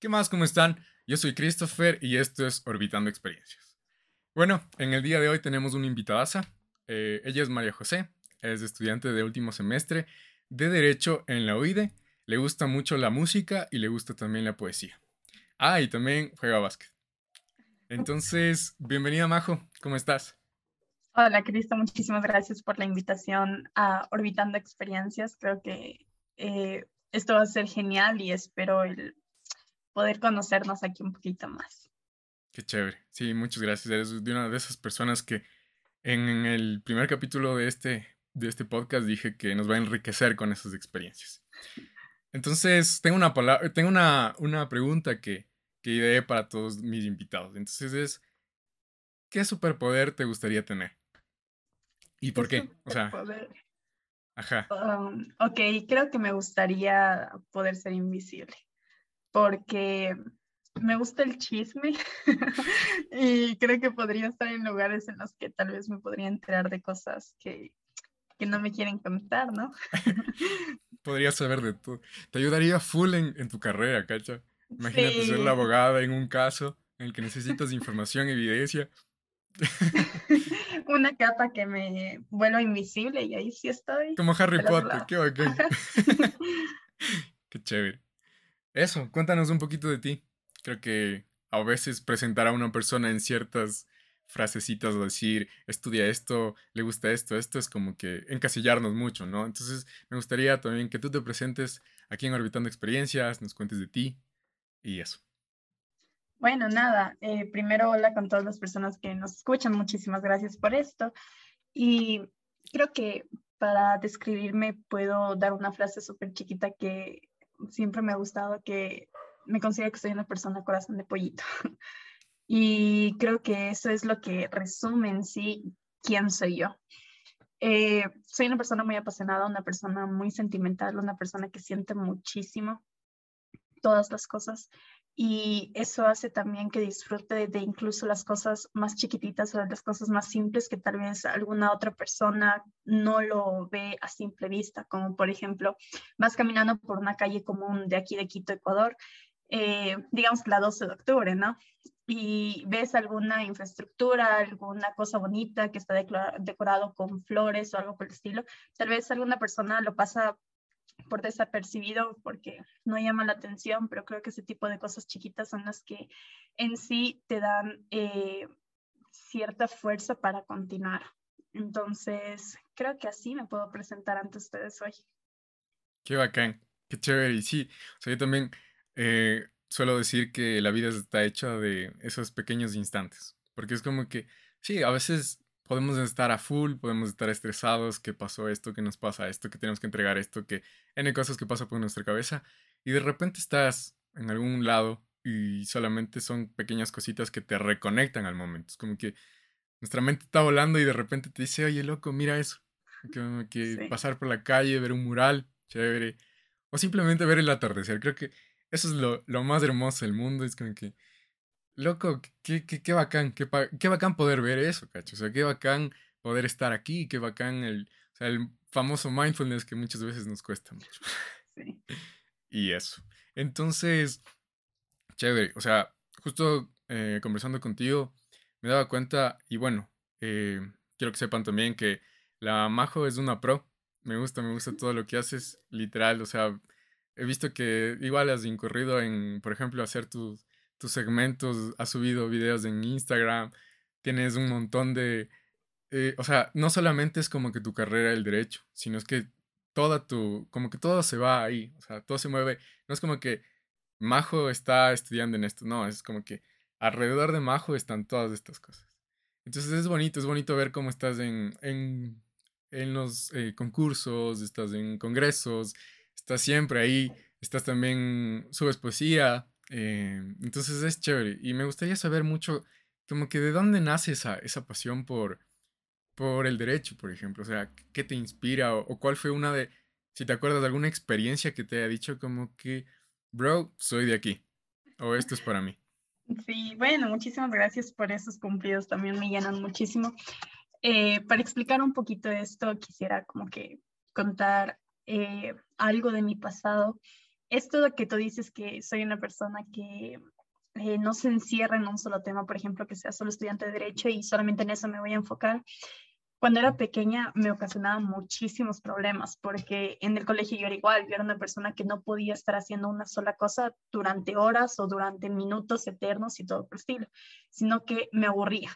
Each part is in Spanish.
¿Qué más? ¿Cómo están? Yo soy Christopher y esto es Orbitando Experiencias. Bueno, en el día de hoy tenemos una invitada. Eh, ella es María José, es estudiante de último semestre de Derecho en la UIDE. Le gusta mucho la música y le gusta también la poesía. Ah, y también juega básquet. Entonces, bienvenida Majo, ¿cómo estás? Hola Cristo, muchísimas gracias por la invitación a Orbitando Experiencias. Creo que eh, esto va a ser genial y espero el poder conocernos aquí un poquito más. Qué chévere. Sí, muchas gracias. Eres de una de esas personas que en, el primer capítulo de este, de este podcast dije que nos va a enriquecer con esas experiencias. Entonces, tengo una, palabra, tengo una, una pregunta que, que ideé para todos mis invitados. Entonces es, ¿qué superpoder te gustaría tener? ¿Y por qué? O sea, ajá. Um, ok, creo que me gustaría poder ser invisible porque me gusta el chisme y creo que podría estar en lugares en los que tal vez me podría enterar de cosas que, que no me quieren contar, ¿no? podría saber de todo. Te ayudaría full en, en tu carrera, ¿cacha? Imagínate ser la abogada en un caso en el que necesitas información, evidencia. Una capa que me vuelva invisible y ahí sí estoy. Como Harry Potter, qué bacán. qué chévere. Eso, cuéntanos un poquito de ti. Creo que a veces presentar a una persona en ciertas frasecitas o decir, estudia esto, le gusta esto, esto es como que encasillarnos mucho, ¿no? Entonces me gustaría también que tú te presentes aquí en Orbitando Experiencias, nos cuentes de ti y eso. Bueno, nada, eh, primero hola con todas las personas que nos escuchan, muchísimas gracias por esto. Y creo que para describirme puedo dar una frase súper chiquita que siempre me ha gustado que me considero que soy una persona corazón de pollito. Y creo que eso es lo que resume en sí quién soy yo. Eh, soy una persona muy apasionada, una persona muy sentimental, una persona que siente muchísimo todas las cosas y eso hace también que disfrute de incluso las cosas más chiquititas o las cosas más simples que tal vez alguna otra persona no lo ve a simple vista, como por ejemplo, vas caminando por una calle común de aquí de Quito, Ecuador, eh, digamos la 12 de octubre, ¿no? Y ves alguna infraestructura, alguna cosa bonita que está decorado con flores o algo por el estilo, tal vez alguna persona lo pasa por desapercibido porque no llama la atención, pero creo que ese tipo de cosas chiquitas son las que en sí te dan eh, cierta fuerza para continuar. Entonces, creo que así me puedo presentar ante ustedes hoy. Qué bacán, qué chévere. Y sí, o sea, yo también eh, suelo decir que la vida está hecha de esos pequeños instantes, porque es como que, sí, a veces podemos estar a full, podemos estar estresados, que pasó esto, que nos pasa esto, que tenemos que entregar esto, que N cosas que pasan por nuestra cabeza, y de repente estás en algún lado y solamente son pequeñas cositas que te reconectan al momento. Es como que nuestra mente está volando y de repente te dice, oye, loco, mira eso. Que, que pasar por la calle, ver un mural, chévere. O simplemente ver el atardecer. Creo que eso es lo, lo más hermoso del mundo. Es como que loco, qué, qué, qué bacán, qué, qué, bacán poder ver eso, cacho. O sea, qué bacán poder estar aquí, qué bacán el, o sea, el famoso mindfulness que muchas veces nos cuesta mucho. Sí. y eso. Entonces, chévere. O sea, justo eh, conversando contigo, me daba cuenta, y bueno, eh, quiero que sepan también que la Majo es una pro. Me gusta, me gusta todo lo que haces, literal. O sea, he visto que igual has incurrido en, por ejemplo, hacer tus tus segmentos, has subido videos en Instagram, tienes un montón de... Eh, o sea, no solamente es como que tu carrera el derecho, sino es que toda tu, como que todo se va ahí, o sea, todo se mueve. No es como que Majo está estudiando en esto, no, es como que alrededor de Majo están todas estas cosas. Entonces es bonito, es bonito ver cómo estás en, en, en los eh, concursos, estás en congresos, estás siempre ahí, estás también, subes poesía, eh, entonces es chévere. Y me gustaría saber mucho, como que de dónde nace esa, esa pasión por, por el derecho, por ejemplo. O sea, ¿qué te inspira? O, cuál fue una de, si te acuerdas de alguna experiencia que te haya dicho como que, bro, soy de aquí. O esto es para mí. Sí, bueno, muchísimas gracias por esos cumplidos. También me llenan muchísimo. Eh, para explicar un poquito esto, quisiera como que contar eh, algo de mi pasado esto que tú dices que soy una persona que eh, no se encierra en un solo tema, por ejemplo, que sea solo estudiante de derecho y solamente en eso me voy a enfocar. Cuando era pequeña me ocasionaba muchísimos problemas porque en el colegio yo era igual, yo era una persona que no podía estar haciendo una sola cosa durante horas o durante minutos eternos y todo por estilo, sino que me aburría.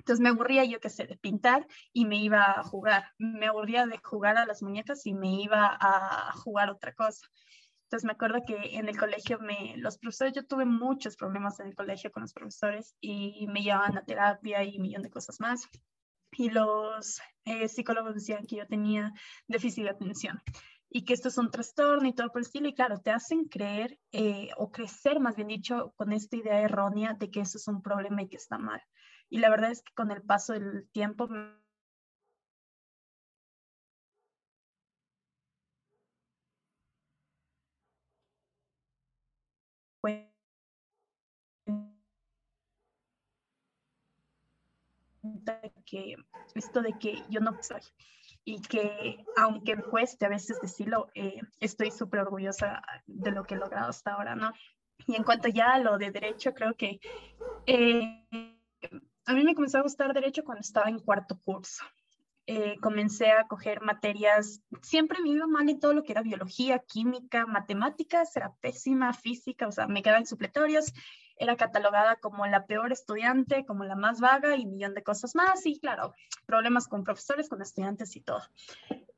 Entonces me aburría, yo qué sé, de pintar y me iba a jugar. Me aburría de jugar a las muñecas y me iba a jugar otra cosa. Entonces me acuerdo que en el colegio me, los profesores, yo tuve muchos problemas en el colegio con los profesores y me llevaban a terapia y un millón de cosas más. Y los eh, psicólogos decían que yo tenía déficit de atención y que esto es un trastorno y todo por el estilo. Y claro, te hacen creer eh, o crecer, más bien dicho, con esta idea errónea de que eso es un problema y que está mal. Y la verdad es que con el paso del tiempo que esto de que yo no soy y que aunque me cueste a veces decirlo, eh, estoy súper orgullosa de lo que he logrado hasta ahora, ¿no? Y en cuanto ya a lo de derecho, creo que eh, a mí me comenzó a gustar derecho cuando estaba en cuarto curso. Eh, comencé a coger materias, siempre me iba mal en todo lo que era biología, química, matemáticas, era pésima, física, o sea, me quedaban supletorios, era catalogada como la peor estudiante, como la más vaga y un millón de cosas más, y claro, problemas con profesores, con estudiantes y todo.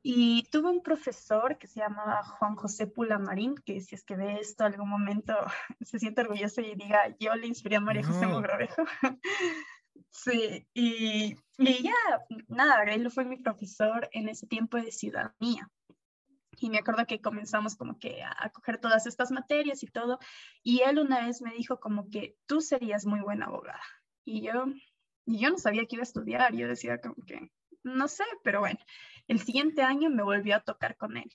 Y tuve un profesor que se llamaba Juan José Pulamarín, que si es que ve esto algún momento se siente orgulloso y diga, yo le inspiré a María José Mogrovejo. Sí, y, y ya, nada, él fue mi profesor en ese tiempo de ciudadanía. Y me acuerdo que comenzamos como que a, coger todas estas materias y todo. Y él una vez me dijo como que tú serías muy buena abogada. Y yo, y yo no sabía que iba a estudiar. Yo decía como que, no sé, pero bueno. El siguiente año me volvió a tocar con él.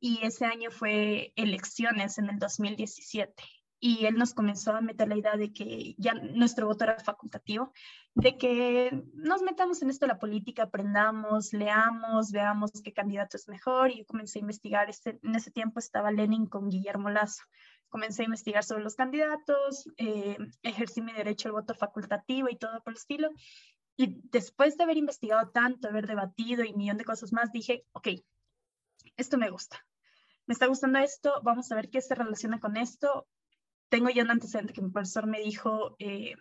Y ese año fue elecciones en el 2017 y él nos comenzó a meter la idea de que ya nuestro voto era facultativo, de que nos metamos en esto la política, aprendamos, leamos, veamos qué candidato es mejor y comencé a investigar. Este, en ese tiempo estaba Lenin con Guillermo Lazo. Comencé a investigar sobre los candidatos, eh, ejercí mi derecho al voto facultativo y todo por el estilo. Y después de haber investigado tanto, haber debatido y un millón de cosas más, dije, ok, esto me gusta. Me está gustando esto, vamos a ver qué se relaciona con esto, tengo ya un antecedente que mi profesor me dijo eh,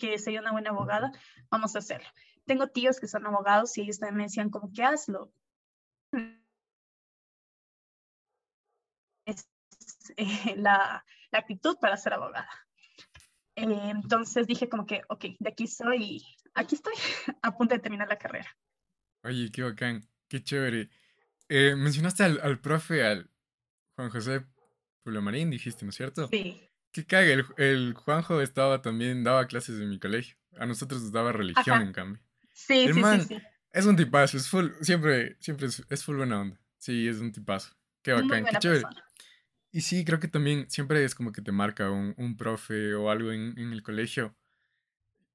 que sería una buena abogada, vamos a hacerlo. Tengo tíos que son abogados y ellos también me decían como que hazlo. Es eh, la, la, actitud para ser abogada. Eh, entonces dije como que, ok, de aquí soy aquí estoy a punto de terminar la carrera. Oye, qué bacán, qué chévere. mencionaste al, al, profe, al Juan José Marín, dijiste, ¿no es cierto? Sí. Qué cague, el, el, Juanjo estaba también, daba clases en mi colegio. A nosotros nos daba religión, en cambio. Sí, sí, sí, sí, Es un tipazo, es full, siempre, siempre es, full buena onda. Sí, es un tipazo. Qué bacán, qué chévere. Y sí, creo que también siempre es como que te marca un, un profe o algo en, en, el colegio.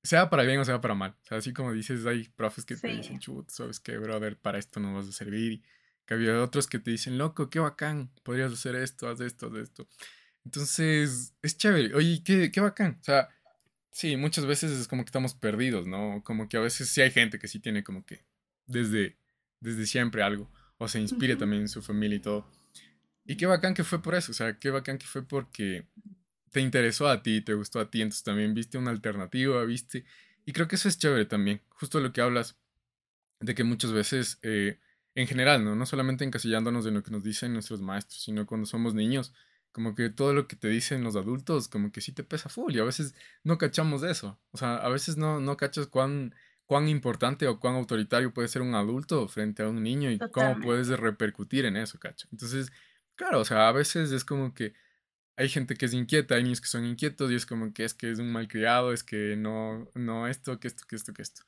Sea para bien o sea para mal. O sea, así como dices, hay profes que te dicen, chut, sabes qué, brother, para esto no vas a servir. Y que había otros que te dicen, loco, qué bacán, podrías hacer esto, haz esto, haz esto. Entonces, es chévere. Oye, qué, qué bacán. O sea, sí, muchas veces es como que estamos perdidos, ¿no? Como que a veces sí hay gente que sí tiene como que desde, desde siempre algo. O se inspire también en su familia y todo. Y qué bacán que fue por eso. O sea, qué bacán que fue porque te interesó a ti, te gustó a ti. Entonces también viste una alternativa, viste. Y creo que eso es chévere también. Justo lo que hablas de que muchas veces, eh, en general, ¿no? No solamente encasillándonos en lo que nos dicen nuestros maestros, sino cuando somos niños como que todo lo que te dicen los adultos, como que sí te pesa full y a veces no cachamos de eso. O sea, a veces no, no cachas cuán, cuán importante o cuán autoritario puede ser un adulto frente a un niño y cómo puedes repercutir en eso, cacho. Entonces, claro, o sea, a veces es como que hay gente que es inquieta, hay niños que son inquietos y es como que es que es un malcriado, es que no, no esto, que esto, que esto, que esto.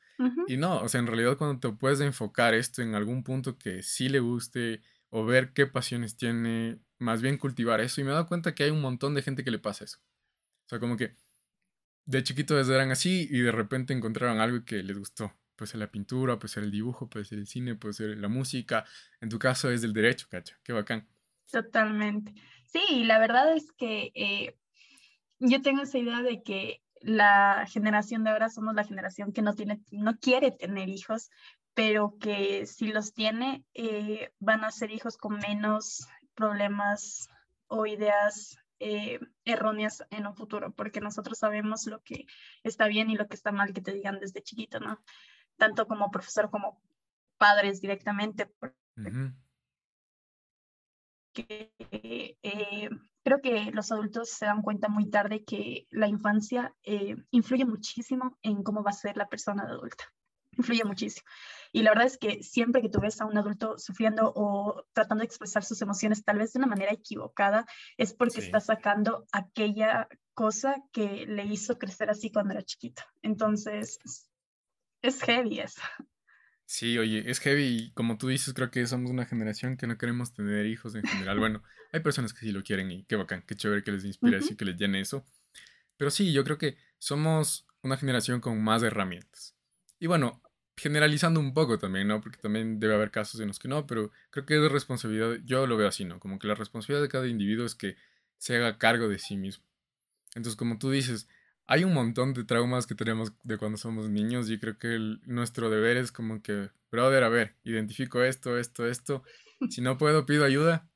Y no, o sea, en realidad cuando te puedes enfocar esto en algún punto que sí le guste o ver qué pasiones tiene, más bien cultivar eso. Y me he dado cuenta que hay un montón de gente que le pasa eso. O sea, como que de chiquitos eran así y de repente encontraron algo que les gustó. Puede ser la pintura, puede ser el dibujo, puede ser el cine, puede ser la música. En tu caso es del derecho, cacho. Qué bacán. Totalmente. Sí, la verdad es que eh, yo tengo esa idea de que la generación de ahora somos la generación que no, tiene, no quiere tener hijos, pero que si los tiene, eh, van a ser hijos con menos problemas o ideas eh, erróneas en un futuro, porque nosotros sabemos lo que está bien y lo que está mal que te digan desde chiquito, ¿no? Tanto como profesor como padres directamente. Eh, creo que los adultos se dan cuenta muy tarde que la infancia eh, influye muchísimo en cómo va a ser la persona adulta. Influye muchísimo. Y la verdad es que siempre que tú ves a un adulto sufriendo o tratando de expresar sus emociones, tal vez de una manera equivocada, es porque está sacando aquella cosa que le hizo crecer así cuando era chiquito. Entonces, es heavy eso. Sí, oye, es heavy y como tú dices, creo que somos una generación que no queremos tener hijos en general. Bueno, hay personas que sí lo quieren y qué bacán, qué chévere que les inspire así, que les llene eso. Pero sí, yo creo que somos una generación con más herramientas. Y bueno, generalizando un poco también, ¿no? Porque también debe haber casos en los que no, pero creo que es responsabilidad, yo lo veo así, ¿no? Como que la responsabilidad de cada individuo es que se haga cargo de sí mismo. Entonces, como tú dices, hay un montón de traumas que tenemos de cuando somos niños y creo que nuestro deber es como que, brother, a ver, identifico esto, esto, esto. Si no puedo, pido ayuda.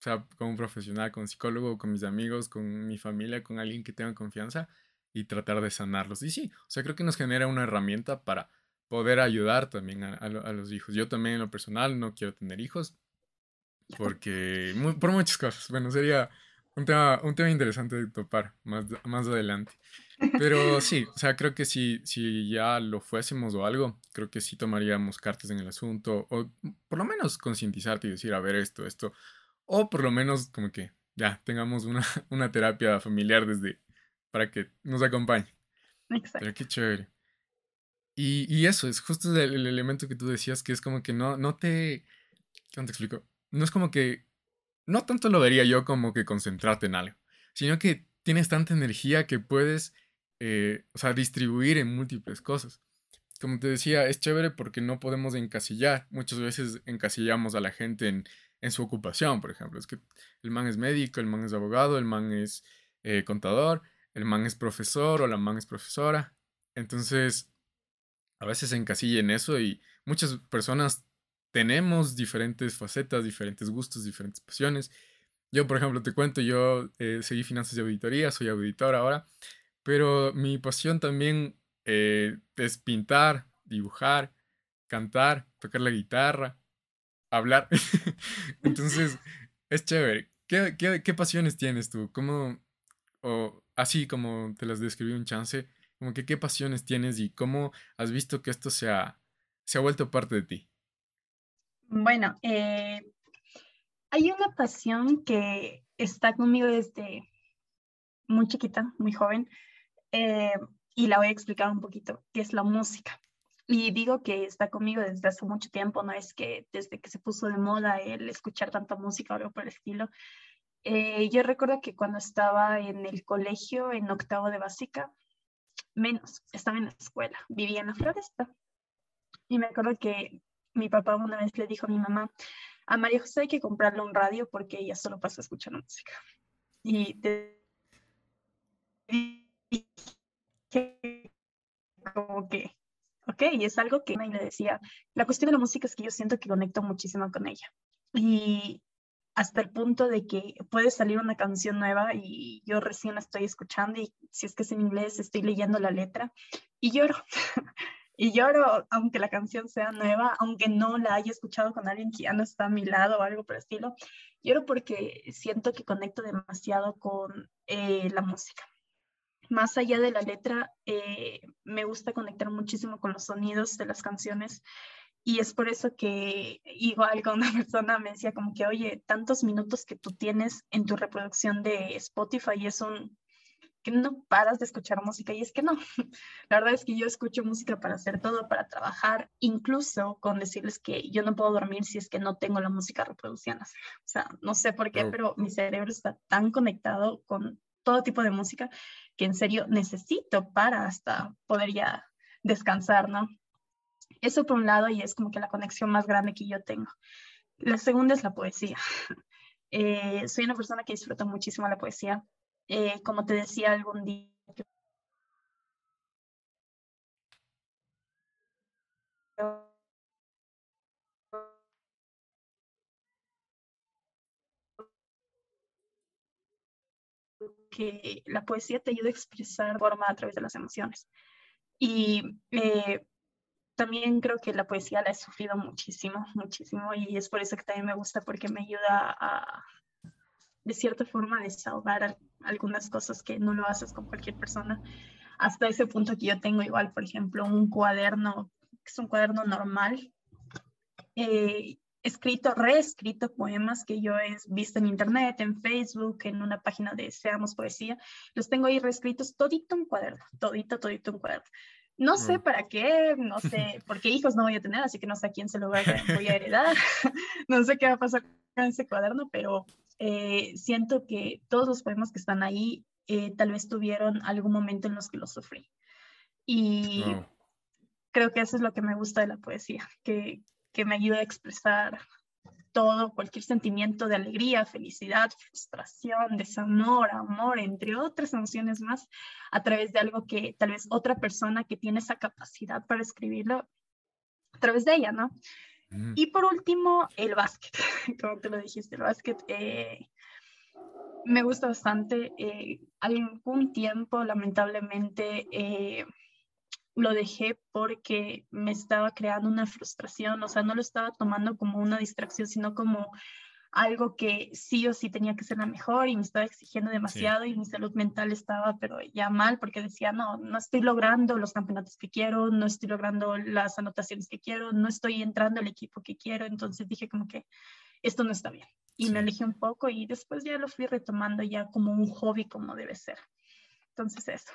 O sea, con un profesional, con psicólogo, con mis amigos, con mi familia, con alguien que tenga confianza y tratar de sanarlos. Y sí, o sea, creo que nos genera una herramienta para poder ayudar también a, los hijos. Yo también en lo personal no quiero tener hijos porque por muchas cosas. Bueno, sería un tema, un tema interesante de topar más, más adelante. Pero sí, o sea, creo que si, si ya lo fuésemos o algo, creo que sí tomaríamos cartas en el asunto, o por lo menos concientizarte y decir, a ver, esto, esto, o por lo menos como que ya tengamos una, una terapia familiar desde, para que nos acompañe. Exacto. Pero qué chévere. Y, y eso, es justo el, el, elemento que tú decías, que es como que no, no te, ¿cómo te explico? No es como que, no tanto lo vería yo como que concentrarte en algo, sino que tienes tanta energía que puedes eh, o sea, distribuir en múltiples cosas. Como te decía, es chévere porque no podemos encasillar. Muchas veces encasillamos a la gente en, en su ocupación, por ejemplo. Es que el man es médico, el man es abogado, el man es eh, contador, el man es profesor o la man es profesora. Entonces, a veces se encasilla en eso y muchas personas tenemos diferentes facetas, diferentes gustos, diferentes pasiones. Yo, por ejemplo, te cuento, yo eh, seguí finanzas de auditoría, soy auditor ahora, pero mi pasión también eh, es pintar, dibujar, cantar, tocar la guitarra, hablar. Entonces, es chévere. ¿Qué, ¿Qué, pasiones tienes tú? ¿Cómo, o así como te las describí un chance, como que qué pasiones tienes y cómo has visto que esto se ha, se ha vuelto parte de ti? Bueno, eh, hay una pasión que está conmigo desde muy chiquita, muy joven, eh, y la voy a explicar un poquito, que es la música. Y digo que está conmigo desde hace mucho tiempo, no es que desde que se puso de moda el escuchar tanta música o algo por el estilo. Eh, yo recuerdo que cuando estaba en el colegio, en octavo de básica, menos, estaba en la escuela, vivía en la floresta. Y me acuerdo que mi papá una vez le dijo a mi mamá, a María José hay que comprarle un radio porque ella solo pasa escuchando música. Y te como que, ok, y es algo que me le decía, la cuestión de la música es que yo siento que conecto muchísimo con ella. Y hasta el punto de que puede salir una canción nueva y yo recién la estoy escuchando y si es que es en inglés estoy leyendo la letra y lloro. y lloro aunque la canción sea nueva, aunque no la haya escuchado con alguien que ya no está a mi lado o algo por el estilo. Lloro porque siento que conecto demasiado con eh, la música más allá de la letra, eh, me gusta conectar muchísimo con los sonidos de las canciones. Y es por eso que igual con una persona me decía como que, oye, tantos minutos que tú tienes en tu reproducción de Spotify es un que no paras de escuchar música y es que no. La verdad es que yo escucho música para hacer todo, para trabajar, incluso con decirles que yo no puedo dormir si es que no tengo la música reproducida. O sea, no sé por qué, pero mi cerebro está tan conectado con todo tipo de música que en serio necesito para hasta poder ya descansar, ¿no? Eso por un lado y es como que la conexión más grande que yo tengo. La segunda es la poesía. Eh, soy una persona que disfruta muchísimo la poesía. Eh, como te decía algún día, que la poesía te ayuda a expresar forma a través de las emociones. Y eh, también creo que la poesía la he sufrido muchísimo, muchísimo, y es por eso que también me gusta, porque me ayuda a, de cierta forma, desahogar algunas cosas que no lo haces con cualquier persona. Hasta ese punto que yo tengo igual, por ejemplo, un cuaderno, que es un cuaderno normal, eh, escrito, reescrito poemas que yo he visto en internet, en Facebook, en una página de Seamos Poesía. Los tengo ahí reescritos, todito un cuaderno, todito, todito un cuaderno. No sé mm. para qué, no sé, porque hijos no voy a tener, así que no sé a quién se lo voy a, voy a heredar. no sé qué va a pasar con ese cuaderno, pero eh, siento que todos los poemas que están ahí eh, tal vez tuvieron algún momento en los que los sufrí. Y creo que eso es lo que me gusta de la poesía, que, que me ayuda a expresar todo, cualquier sentimiento de alegría, felicidad, frustración, desamor, amor, entre otras emociones más, a través de algo que tal vez otra persona que tiene esa capacidad para escribirlo, a través de ella, ¿no? Mm. Y por último, el básquet, como te lo dijiste, el básquet eh, me gusta bastante. Eh, algún tiempo, lamentablemente, eh, lo dejé porque me estaba creando una frustración, o sea, no lo estaba tomando como una distracción, sino como algo que sí o sí tenía que ser la mejor y me estaba exigiendo demasiado y mi salud mental estaba pero ya mal porque decía, no, no estoy logrando los campeonatos que quiero, no estoy logrando las anotaciones que quiero, no estoy entrando al equipo que quiero, entonces dije como que esto no está bien y me alejé un poco y después ya lo fui retomando ya como un hobby como debe ser. Entonces eso.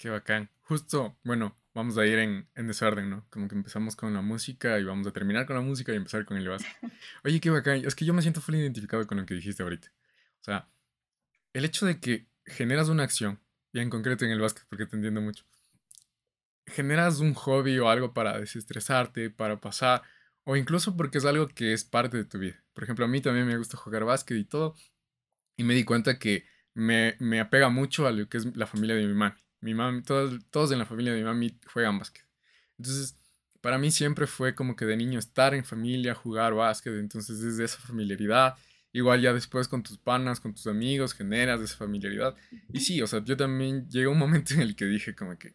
Qué bacán. Justo, bueno, vamos a ir en, en, desorden, ¿no? Como que empezamos con la música y vamos a terminar con la música y empezar con el básquet. Oye, qué bacán. Es que yo me siento full identificado con lo que dijiste ahorita. O sea, el hecho de que generas una acción, y en concreto en el básquet, porque te entiendo mucho, generas un hobby o algo para desestresarte, para pasar, o incluso porque es algo que es parte de tu vida. Por ejemplo, a mí también me gusta jugar básquet y todo, y me di cuenta que me, me apega mucho a lo que es la familia de mi mami. Mi mami, todos, todos en la familia de mi mami juegan básquet. Entonces, para mí siempre fue como que de niño estar en familia, jugar básquet. Entonces, desde esa familiaridad, igual ya después con tus panas, con tus amigos, generas esa familiaridad. Y sí, o sea, yo también llegó un momento en el que dije como que,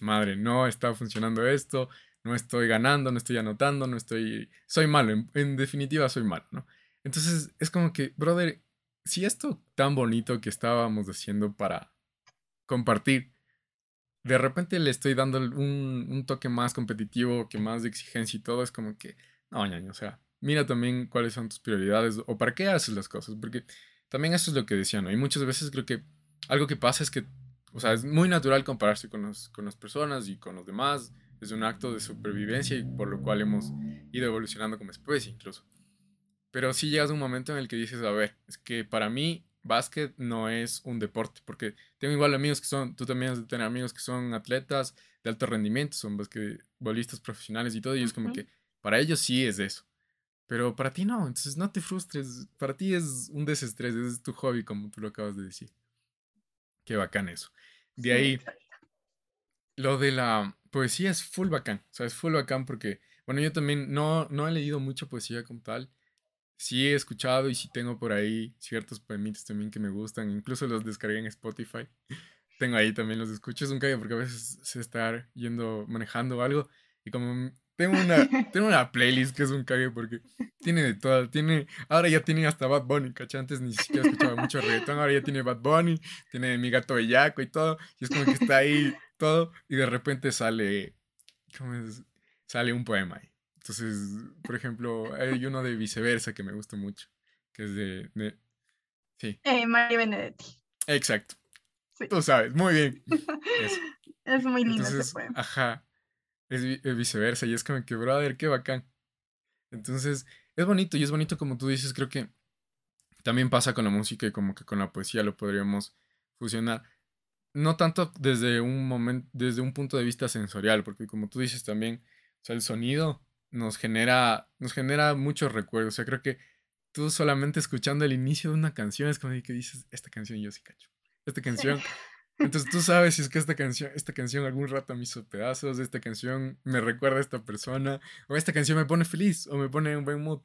madre, no está funcionando esto, no estoy ganando, no estoy anotando, no estoy... Soy malo, en, en definitiva soy malo, ¿no? Entonces, es como que, brother, si esto tan bonito que estábamos haciendo para compartir. De repente le estoy dando un, toque más competitivo, que más de exigencia y todo. Es como que, no, ñaño, o sea, mira también cuáles son tus prioridades o para qué haces las cosas. Porque también eso es lo que decía, ¿no? Y muchas veces creo que algo que pasa es que, o sea, es muy natural compararse con, con las personas y con los demás. Es un acto de supervivencia y por lo cual hemos ido evolucionando como especie incluso. Pero sí llegas a un momento en el que dices, a ver, es que para mí básquet no es un deporte, porque tengo igual amigos que son, tú también has de tener amigos que son atletas de alto rendimiento, son basquetbolistas profesionales y todo, y es como que para ellos sí es eso, pero para ti no, entonces no te frustres, para ti es un desestrés, es tu hobby, como tú lo acabas de decir. Qué bacán eso. De ahí, lo de la poesía es full bacán, o sea, es full bacán porque, bueno, yo también no, no he leído mucha poesía como tal, sí he escuchado y sí tengo por ahí ciertos poemitas también que me gustan, incluso los descargué en Spotify. tengo ahí también los escucho, es un cague porque a veces se está yendo manejando algo y como tengo una, tengo una playlist que es un cague porque tiene de todo, tiene, ahora ya tiene hasta Bad Bunny, ¿cachai? Antes ni siquiera escuchaba mucho reggaetón, ahora ya tiene Bad Bunny, tiene Mi Gato Bellaco y todo, y es como que está ahí todo y de repente sale, ¿cómo es? Sale un poema ahí. Entonces, por ejemplo, hay uno de viceversa que me gusta mucho, que es de... sí. Eh, María Benedetti. Exacto. Tú sabes, muy bien. Es muy lindo ese poema. Ajá. Es, viceversa y es como que, brother, qué bacán. Entonces, es bonito y es bonito como tú dices, creo que también pasa con la música y como que con la poesía lo podríamos fusionar. No tanto desde un momento, desde un punto de vista sensorial, porque como tú dices también, o sea, el sonido nos genera, nos genera muchos recuerdos. O sea, creo que tú solamente escuchando el inicio de una canción es como que dices, esta canción yo sí cacho. Esta canción. Entonces tú sabes si es que esta canción, esta canción algún rato me hizo pedazos, esta canción me recuerda a esta persona, o esta canción me pone feliz o me pone en un buen mood.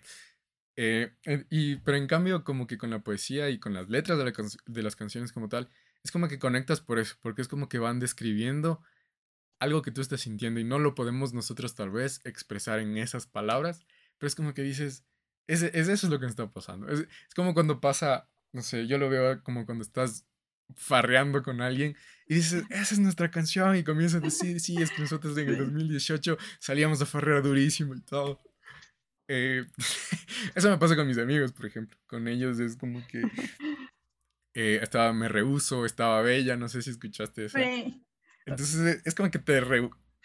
Eh, y, pero en cambio, como que con la poesía y con las letras de, de las canciones como tal, es como que conectas por eso, porque es como que van describiendo algo que tú estás sintiendo y no lo podemos nosotros tal vez expresar en esas palabras, pero es como que dices, es, es eso es lo que está pasando. Es, es, como cuando pasa, no sé, yo lo veo como cuando estás farreando con alguien y dices, esa es nuestra canción y comienzas a decir, sí, es que nosotros en el 2018 salíamos a farrear durísimo y todo. Eh, eso me pasa con mis amigos, por ejemplo. Con ellos es como que eh, estaba Me Rehuso, estaba Bella, no sé si escuchaste eso. Entonces es como que te,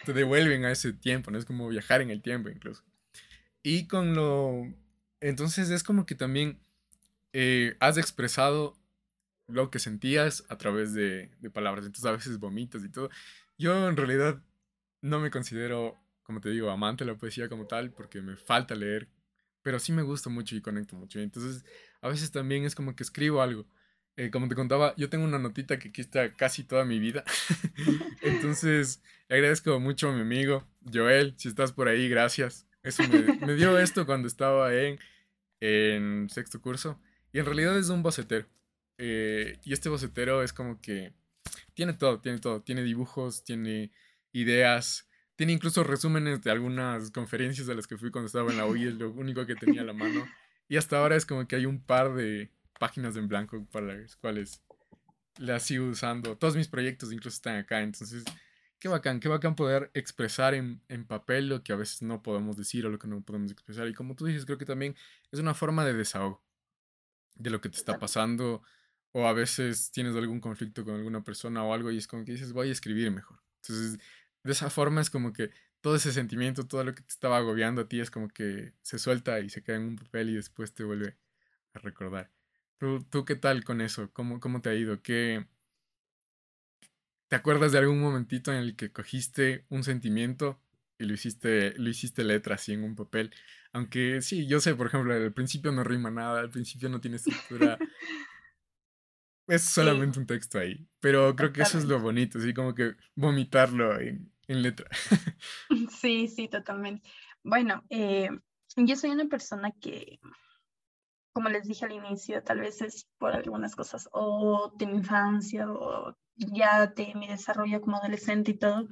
te devuelven a ese tiempo, ¿no? Es como viajar en el tiempo incluso. Y con lo... Entonces es como que también eh, has expresado lo que sentías a través de, de, palabras. Entonces a veces vomitas y todo. Yo en realidad no me considero, como te digo, amante de la poesía como tal, porque me falta leer, pero sí me gusta mucho y conecto mucho. Entonces a veces también es como que escribo algo eh, como te contaba, yo tengo una notita que aquí está casi toda mi vida. Entonces, agradezco mucho a mi amigo Joel, si estás por ahí, gracias. Eso me, dio esto cuando estaba en, en, sexto curso. Y en realidad es un bocetero. Eh, y este bocetero es como que tiene todo, tiene todo. Tiene dibujos, tiene ideas, tiene incluso resúmenes de algunas conferencias a las que fui cuando estaba en la UI, es lo único que tenía a la mano. Y hasta ahora es como que hay un par de, páginas en blanco para las cuales las sigo usando. Todos mis proyectos incluso están acá. Entonces, qué bacán, qué bacán poder expresar en, en, papel lo que a veces no podemos decir o lo que no podemos expresar. Y como tú dices, creo que también es una forma de desahogo de lo que te está pasando. O a veces tienes algún conflicto con alguna persona o algo y es como que dices, voy a escribir mejor. Entonces, de esa forma es como que todo ese sentimiento, todo lo que te estaba agobiando a ti es como que se suelta y se queda en un papel y después te vuelve a recordar. ¿Tú, qué tal con eso? ¿Cómo, ¿Cómo te ha ido? ¿Qué... ¿Te acuerdas de algún momentito en el que cogiste un sentimiento y lo hiciste, lo hiciste letra así en un papel? Aunque sí, yo sé, por ejemplo, al principio no rima nada, al principio no tiene estructura. es solamente un texto ahí. Pero creo que eso es lo bonito, así como que vomitarlo en, en letra. sí, sí, totalmente. Bueno, eh, yo soy una persona que como les dije al inicio, tal vez es por algunas cosas, o de mi infancia, o ya de mi desarrollo como adolescente y todo,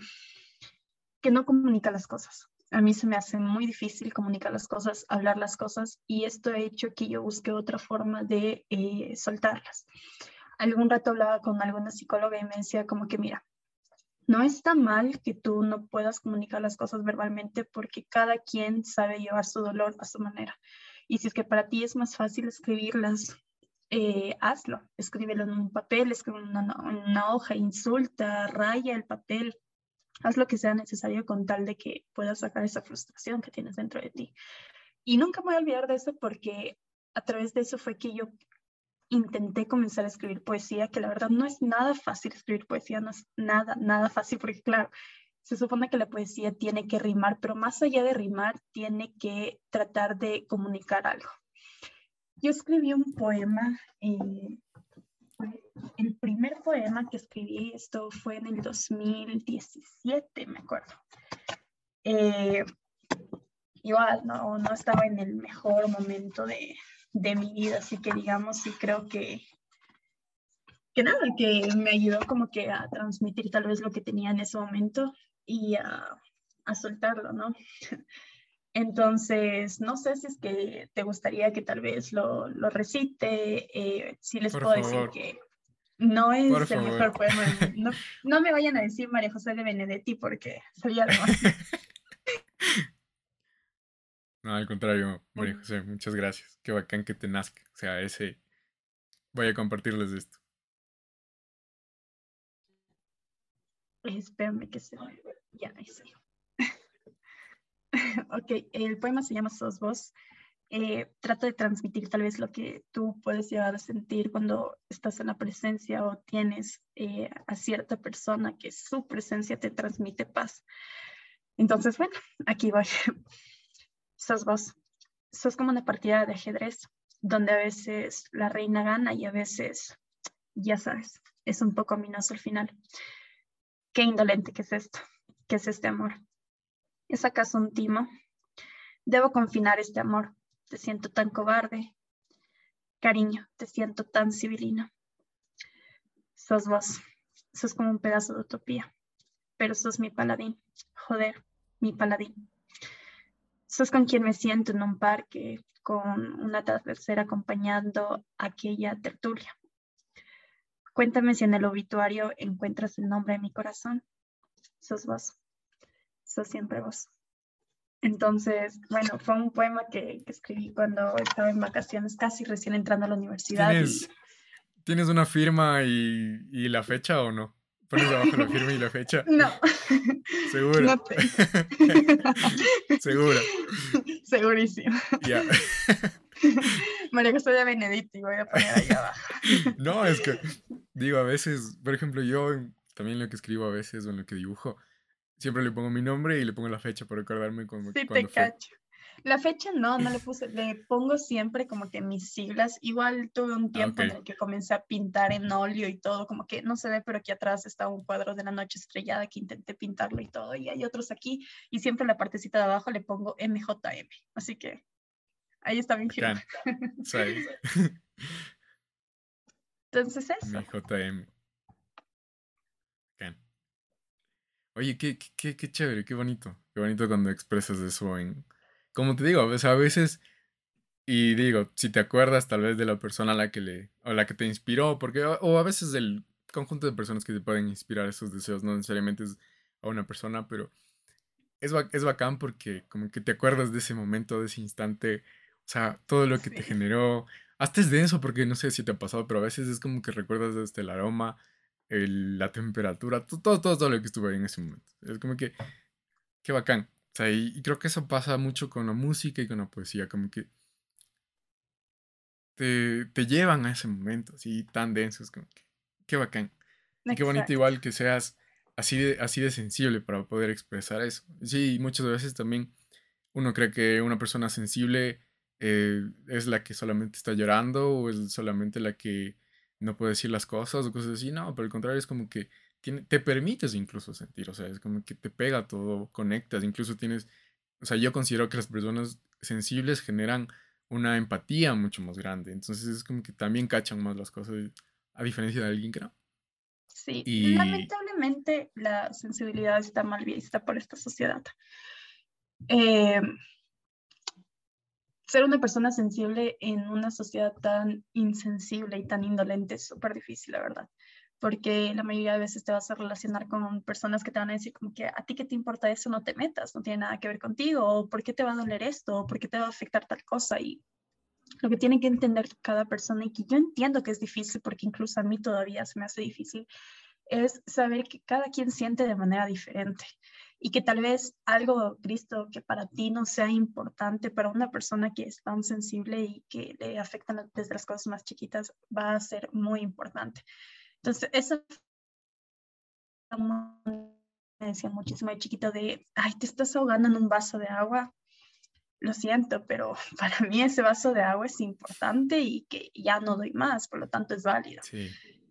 que no comunica las cosas. A mí se me hace muy difícil comunicar las cosas, hablar las cosas, y esto ha hecho que yo busque otra forma de eh, soltarlas. Algún rato hablaba con alguna psicóloga y me decía como que, mira, no está mal que tú no puedas comunicar las cosas verbalmente porque cada quien sabe llevar su dolor a su manera. Y si es que para ti es más fácil escribirlas, eh, hazlo. Escríbelo en un papel, escríbelo en una, hoja, insulta, raya el papel. Haz lo que sea necesario con tal de que puedas sacar esa frustración que tienes dentro de ti. Y nunca me voy a olvidar de eso porque a través de eso fue que yo intenté comenzar a escribir poesía, que la verdad no es nada fácil escribir poesía, no es nada, nada fácil, porque claro, se supone que la poesía tiene que rimar, pero más allá de rimar, tiene que tratar de comunicar algo. Yo escribí un poema, eh, el primer poema que escribí, esto fue en el 2017, me acuerdo. Eh, no, no estaba en el mejor momento de, de mi vida, así que digamos, sí creo que que nada, que me ayudó como que a transmitir tal vez lo que tenía en ese momento y a, soltarlo, ¿no? Entonces, no sé si es que te gustaría que tal vez lo, lo recite, eh, si les puedo decir que no es el mejor poema. No, no, me vayan a decir María José de Benedetti porque sería demasiado. No, al contrario, María José, muchas gracias. Qué bacán que te nazca. O sea, ese... Voy a compartirles esto. Espérame que se Ya, ahí ok, el poema se llama Sos vos. Eh, trata de transmitir tal vez lo que tú puedes llegar a sentir cuando estás en la presencia o tienes eh, a cierta persona que su presencia te transmite paz. Entonces, bueno, aquí voy. Sos vos. Sos como una partida de ajedrez. donde a veces la reina gana y a veces, ya sabes, es un poco ominoso al final. Qué indolente que es esto, que es este amor. ¿Es acaso un timo? Debo confinar este amor. Te siento tan cobarde. Cariño, te siento tan civilino. Sos vos. Sos como un pedazo de utopía. Pero sos mi paladín. Joder, mi paladín. Sos con quien me siento en un parque, con una tercera acompañando aquella tertulia. Cuéntame si en el obituario encuentras el nombre de mi corazón. Sos vos. Sos siempre vos. Entonces, bueno, fue un poema que, escribí cuando estaba en vacaciones, casi recién entrando a la universidad. ¿Tienes, una firma y, y, la fecha o no? ¿Pones abajo la firma y la fecha? No. ¿Seguro? No ¿Segura? Segurísimo. Ya. María José Benedetti, voy a poner ahí abajo. No, es que, digo, a veces, por ejemplo, yo también lo que escribo a veces o en lo que dibujo, siempre le pongo mi nombre y le pongo la fecha para recordarme cómo, sí, te cacho. La fecha no, no le puse, le pongo siempre como que mis siglas. Igual tuve un ah, tiempo en el que comencé a pintar en óleo y todo, como que no se ve, pero aquí atrás está un cuadro de la noche estrellada que intenté pintarlo y todo, y hay otros aquí, y siempre en la partecita de abajo le pongo MJM. Así que ahí está mi firma. Entonces eso. MJM. Oye, qué, qué, qué chévere, qué bonito. Qué bonito cuando expresas eso en, como te digo, a veces, y digo, si te acuerdas tal vez de la persona a la que le, o la que te inspiró, porque, o a veces del conjunto de personas que te pueden inspirar esos deseos, no necesariamente es a una persona, pero es, es bacán porque como que te acuerdas de ese momento, de ese instante, o sea, todo lo que te generó, hasta es denso porque no sé si te ha pasado, pero a veces es como que recuerdas desde el aroma, la temperatura, todo, todo, todo lo que estuvo ahí en ese momento. Es como que, qué bacán y, creo que eso pasa mucho con la música y con la poesía, como que te, te llevan a ese momento, así tan densos, como que qué bacán. qué bonito igual que seas así de, así de sensible para poder expresar eso. Sí, muchas veces también uno cree que una persona sensible eh, es la que solamente está llorando o es solamente la que no puede decir las cosas o cosas así. No, por el contrario, es como que te permites incluso sentir, o sea, es como que te pega todo, conectas, incluso tienes, o sea, yo considero que las personas sensibles generan una empatía mucho más grande, entonces es como que también cachan más las cosas, a diferencia de alguien que no. Sí, y... lamentablemente la sensibilidad está mal vista por esta sociedad. Eh, ser una persona sensible en una sociedad tan insensible y tan indolente es súper difícil, la verdad porque la mayoría de veces te vas a relacionar con personas que te van a decir como que a ti qué te importa eso, no te metas, no tiene nada que ver contigo, o por qué te va a doler esto, o por qué te va a afectar tal cosa. Y lo que tiene que entender cada persona, y que yo entiendo que es difícil, porque incluso a mí todavía se me hace difícil, es saber que cada quien siente de manera diferente y que tal vez algo, Cristo, que para ti no sea importante, para una persona que es tan sensible y que le afectan desde las cosas más chiquitas, va a ser muy importante. Entonces, eso me decía muchísimo de chiquito de, ay, te estás ahogando en un vaso de agua. Lo siento, pero para mí ese vaso de agua es importante y que ya no doy más, por lo tanto es válido.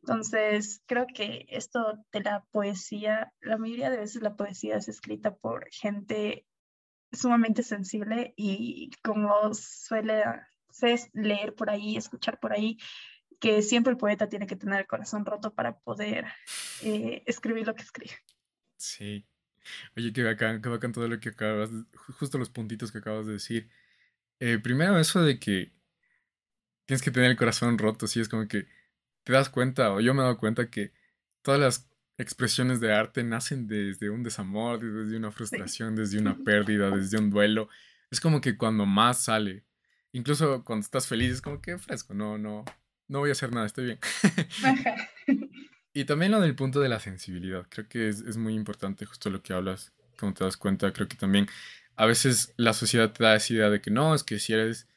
Entonces, creo que esto de la poesía, la mayoría de veces la poesía es escrita por gente sumamente sensible y como suele leer por ahí, escuchar por ahí, que siempre el poeta tiene que tener el corazón roto para poder eh, escribir lo que escribe. Sí. Oye, qué bacán, qué bacán todo lo que acabas, justo los puntitos que acabas de decir. Eh, primero eso de que tienes que tener el corazón roto, sí, es como que te das cuenta, o yo me he dado cuenta que todas las expresiones de arte nacen desde un desamor, desde una frustración, desde una pérdida, desde un duelo. Es como que cuando más sale, incluso cuando estás feliz, es como que fresco, no, no, no voy a hacer nada, estoy bien. y también lo del punto de la sensibilidad, creo que es, muy importante justo lo que hablas, como te das cuenta, creo que también a veces la sociedad te da esa idea de que no, es que si eres,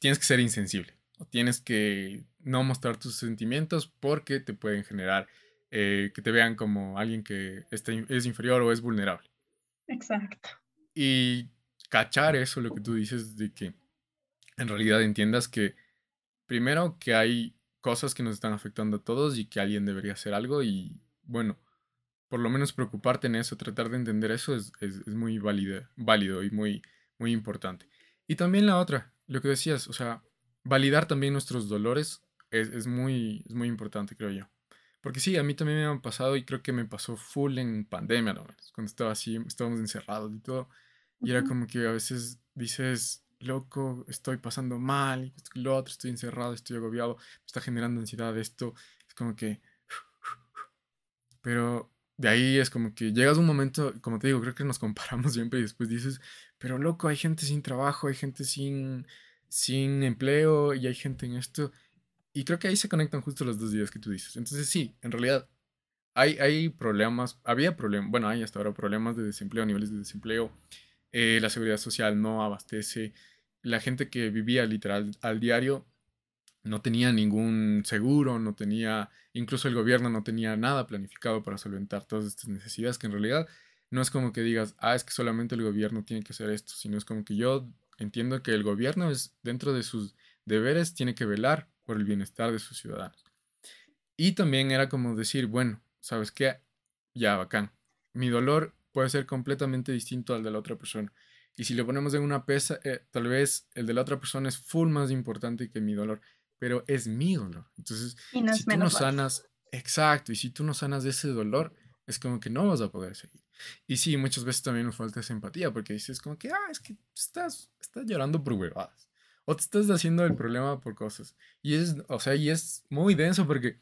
tienes que ser insensible, o tienes que no mostrar tus sentimientos porque te pueden generar eh, que te vean como alguien que es inferior o es vulnerable. Exacto. Y cachar eso, lo que tú dices, de que en realidad entiendas que primero que hay cosas que nos están afectando a todos y que alguien debería hacer algo y bueno, por lo menos preocuparte en eso, tratar de entender eso es, es, muy válido, válido y muy, muy importante. Y también la otra, lo que decías, o sea, validar también nuestros dolores es, es, muy, es muy importante, creo yo. Porque sí, a mí también me han pasado y creo que me pasó full en pandemia, cuando estaba así, estábamos encerrados y todo. Y era como que a veces dices, loco, estoy pasando mal, y lo otro, estoy encerrado, estoy agobiado, me está generando ansiedad esto. Es como que... Pero de ahí es como que llegas a un momento, como te digo, creo que nos comparamos siempre y después dices, pero loco, hay gente sin trabajo, hay gente sin, sin empleo y hay gente en esto. Y creo que ahí se conectan justo los dos días que tú dices. Entonces sí, en realidad hay, hay problemas, había problemas, bueno, hay hasta ahora problemas de desempleo, niveles de desempleo. Eh, la seguridad social no abastece. La gente que vivía literal al diario no tenía ningún seguro, no tenía, incluso el gobierno no tenía nada planificado para solventar todas estas necesidades, que en realidad no es como que digas, ah, es que solamente el gobierno tiene que hacer esto, sino es como que yo entiendo que el gobierno es, dentro de sus deberes, tiene que velar por el bienestar de sus ciudadanos. Y también era como decir, bueno, ¿sabes qué? Ya, bacán. Mi dolor puede ser completamente distinto al de la otra persona. Y si lo ponemos en una pesa, eh, tal vez el de la otra persona es full más importante que mi dolor pero es mi dolor. Entonces, si tú no sanas, exacto, y si tú no sanas de ese dolor, es como que no vas a poder seguir. Y sí, muchas veces también nos falta esa empatía, porque dices como que, ah, es que estás, estás llorando por huevadas. O te estás haciendo el problema por cosas. Y es, o sea, y es muy denso porque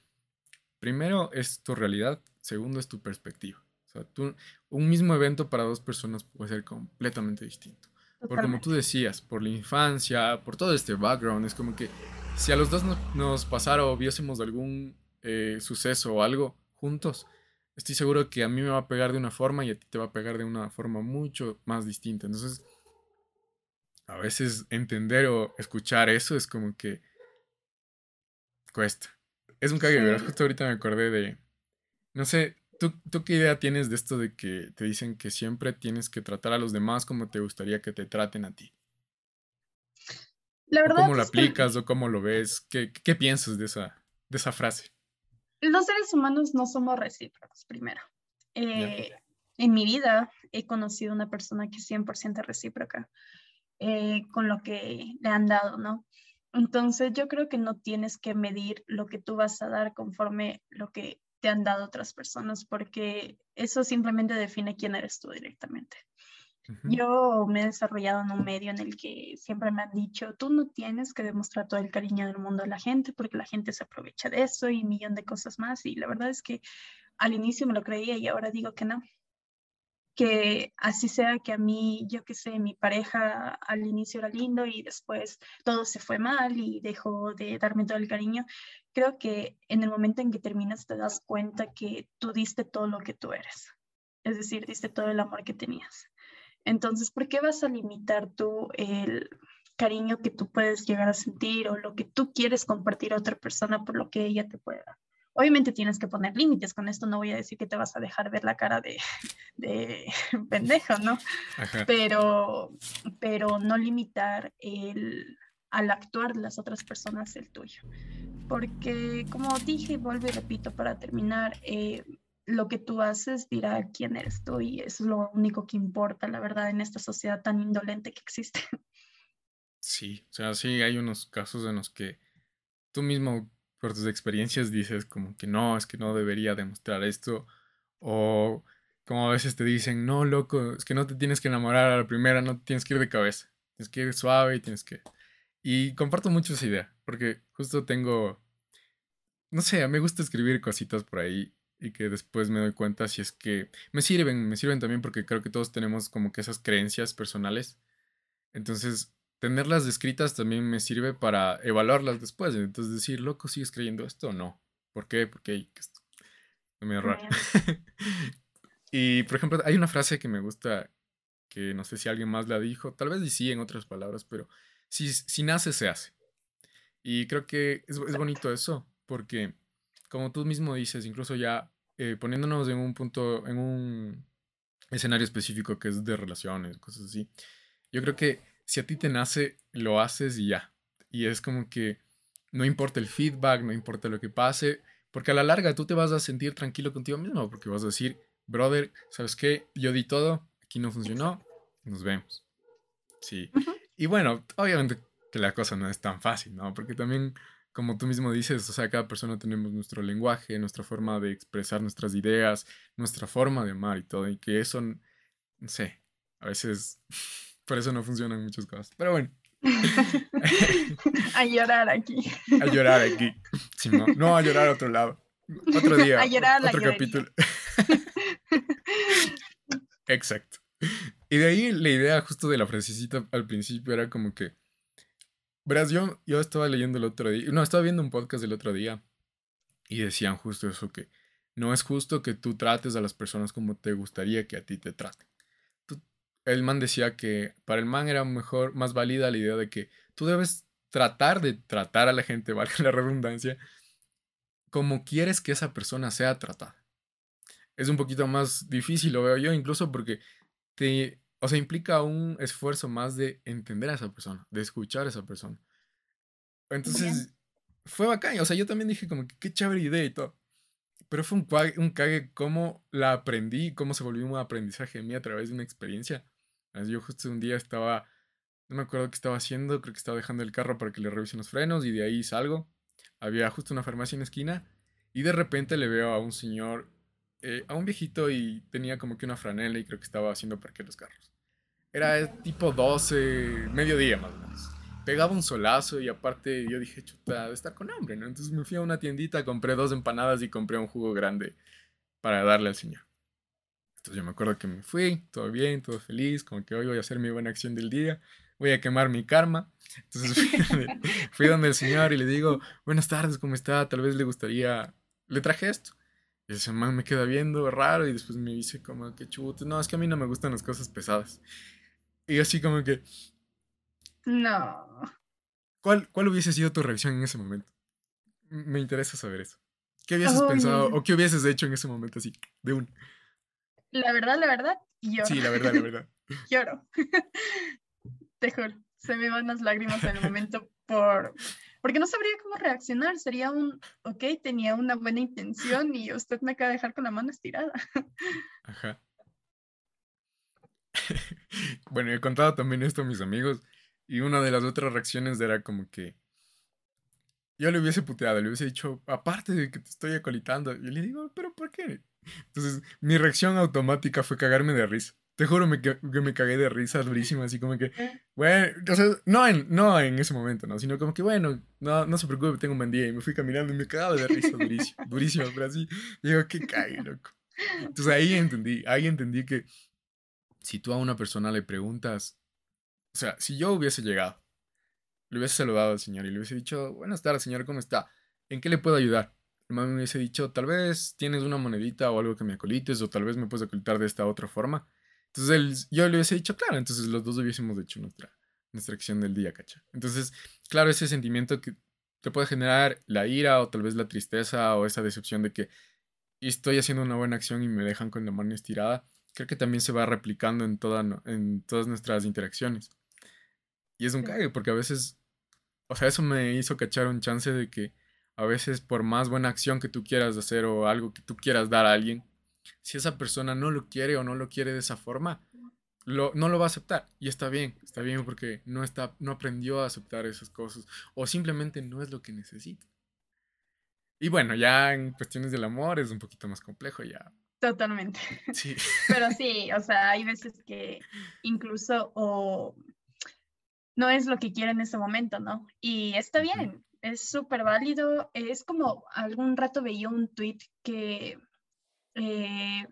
primero es tu realidad, segundo es tu perspectiva. O sea, tú, un mismo evento para dos personas puede ser completamente distinto. Por como tú decías, por la infancia, por todo este background, es como que si a los dos nos, pasara o viésemos algún eh, suceso o algo juntos, estoy seguro que a mí me va a pegar de una forma y a ti te va a pegar de una forma mucho más distinta. Entonces, a veces entender o escuchar eso es como que cuesta. Es un cague, ¿verdad? Justo ahorita me acordé de, no sé, ¿tú, ¿tú qué idea tienes de esto de que te dicen que siempre tienes que tratar a los demás como te gustaría que te traten a ti? ¿Cómo lo aplicas o cómo lo ves? ¿Qué, qué piensas de esa, de esa frase? Los seres humanos no somos recíprocos, primero. Eh, en mi vida he conocido una persona que es 100% recíproca eh, con lo que le han dado, ¿no? Entonces yo creo que no tienes que medir lo que tú vas a dar conforme lo que te han dado otras personas, porque eso simplemente define quién eres tú directamente. Yo me he desarrollado en un medio en el que siempre me han dicho, tú no tienes que demostrar todo el cariño del mundo a la gente porque la gente se aprovecha de eso y un millón de cosas más. Y la verdad es que al inicio me lo creía y ahora digo que no. Que así sea que a mí, yo qué sé, mi pareja al inicio era lindo y después todo se fue mal y dejó de darme todo el cariño. Creo que en el momento en que terminas te das cuenta que tú diste todo lo que tú eres. Es decir, diste todo el amor que tenías. Entonces, ¿por qué vas a limitar tú el cariño que tú puedes llegar a sentir o lo que tú quieres compartir a otra persona por lo que ella te pueda? Obviamente tienes que poner límites, con esto no voy a decir que te vas a dejar ver la cara de, de pendejo, ¿no? Pero, pero no limitar el, al actuar de las otras personas el tuyo. Porque como dije y vuelvo y repito para terminar, eh, lo que tú haces dirá quién eres tú y eso es lo único que importa, la verdad, en esta sociedad tan indolente que existe. Sí, o sea, sí hay unos casos en los que tú mismo por tus experiencias dices como que no, es que no debería demostrar esto o como a veces te dicen, no, loco, es que no te tienes que enamorar a la primera, no tienes que ir de cabeza, tienes que ir suave y tienes que... Y comparto mucho esa idea, porque justo tengo, no sé, me gusta escribir cositas por ahí y que después me doy cuenta si es que me sirven, me sirven también porque creo que todos tenemos como que esas creencias personales. Entonces, tenerlas escritas también me sirve para evaluarlas después. Entonces, decir, loco, ¿sigues creyendo esto o no? ¿Por qué? Porque es medio raro. y, por ejemplo, hay una frase que me gusta, que no sé si alguien más la dijo, tal vez sí en otras palabras, pero si, si nace, se hace. Y creo que es, es bonito eso, porque como tú mismo dices, incluso ya eh, poniéndonos en un punto, en un escenario específico que es de relaciones, cosas así, yo creo que si a ti te nace, lo haces y ya. Y es como que no importa el feedback, no importa lo que pase, porque a la larga tú te vas a sentir tranquilo contigo mismo, porque vas a decir, brother, ¿sabes qué? Yo di todo, aquí no funcionó, nos vemos. Sí. Y bueno, obviamente que la cosa no es tan fácil, ¿no? Porque también, como tú mismo dices, o sea, cada persona tenemos nuestro lenguaje, nuestra forma de expresar nuestras ideas, nuestra forma de amar y todo, y que eso, no sé, a veces por eso no funcionan muchas cosas. Pero bueno. a llorar aquí. a llorar aquí. no, no, a llorar a otro lado. Otro día. A llorar otro capítulo. Exacto. Y de ahí la idea justo de la frasecita al principio era como que, verás, yo, yo estaba leyendo el otro día, no, estaba viendo un podcast del otro día y decían justo eso, que no es justo que tú trates a las personas como te gustaría que a ti te traten. El man decía que para el man era mejor, más válida la idea de que tú debes tratar de tratar a la gente, valga la redundancia, como quieres que esa persona sea tratada. Es un poquito más difícil, lo veo yo, incluso porque te, o sea, implica un esfuerzo más de entender a esa persona, de escuchar a esa persona. Entonces, fue bacán. O sea, yo también dije como que qué chévere idea y todo. Pero fue un, un cague cómo la aprendí, cómo se volvió un aprendizaje en mí a través de una experiencia. Yo justo un día estaba, no me acuerdo qué estaba haciendo, creo que estaba dejando el carro para que le revisen los frenos y de ahí salgo. Había justo una farmacia en la esquina y de repente le veo a un señor eh, a un viejito y tenía como que una franela y creo que estaba haciendo parque los carros. Era tipo 12, mediodía más o menos. Pegaba un solazo y aparte yo dije, chuta, de estar con hambre, ¿no? Entonces me fui a una tiendita, compré dos empanadas y compré un jugo grande para darle al señor. Entonces yo me acuerdo que me fui, todo bien, todo feliz, como que hoy voy a hacer mi buena acción del día, voy a quemar mi karma. Entonces fui, fui donde el señor y le digo, buenas tardes, ¿cómo está? Tal vez le gustaría, le traje esto. Y ese man me queda viendo raro y después me dice como que chute, no, es que a mí no me gustan las cosas pesadas. Y así como que... No. ¿Cuál, cuál hubiese sido tu reacción en ese momento? Me interesa saber eso. ¿Qué hubieses pensado o qué hubieses hecho en ese momento así, de un... La verdad, la verdad, lloro. Sí, la verdad, la verdad. lloro. Te juro, se me van las lágrimas en el momento por, porque no sabría cómo reaccionar. Sería un, ok, tenía una buena intención y usted me acaba de dejar con la mano estirada. Ajá. bueno, he contado también esto a mis amigos y una de las otras reacciones era como que yo le hubiese puteado, le hubiese dicho, aparte de que te estoy acolitando, y le digo, pero ¿por qué? Entonces, mi reacción automática fue cagarme de risa. Te juro que, me cagué de risa durísima, así como que, bueno, o sea, no en, no en ese momento, ¿no? Sino como que, bueno, no, no se preocupe, tengo un buen día. Y me fui caminando y me cagaba de risa durísimo, durísimo, pero así, digo, qué cague, loco. Entonces ahí entendí, ahí entendí que si tú a una persona le preguntas, o sea, si yo hubiese llegado, le hubiese saludado al señor y le hubiese dicho, buenas tardes, señor, ¿cómo está? ¿En qué le puedo ayudar? El me hubiese dicho, tal vez tienes una monedita o algo que me acolites, o tal vez me puedes acolitar de esta otra forma. Entonces yo le hubiese dicho, claro, entonces los dos hubiésemos hecho nuestra, nuestra acción del día, ¿cacha? Entonces, claro, ese sentimiento que te puede generar la ira o tal vez la tristeza o esa decepción de que estoy haciendo una buena acción y me dejan con la mano estirada, creo que también se va replicando en, toda, en todas nuestras interacciones. Y es un cague, porque a veces, o sea, eso me hizo cachar un chance de que a veces por más buena acción que tú quieras hacer o algo que tú quieras dar a alguien, si esa persona no lo quiere o no lo quiere de esa forma, lo, no lo va a aceptar. Y está bien, está bien porque no, está, no aprendió a aceptar esas cosas o simplemente no es lo que necesita. Y bueno, ya en cuestiones del amor es un poquito más complejo ya. Totalmente. Sí. Pero sí, o sea, hay veces que incluso o no es lo que quiere en ese momento, ¿no? Y está bien, es súper válido. Es como algún rato veía un tweet que eh,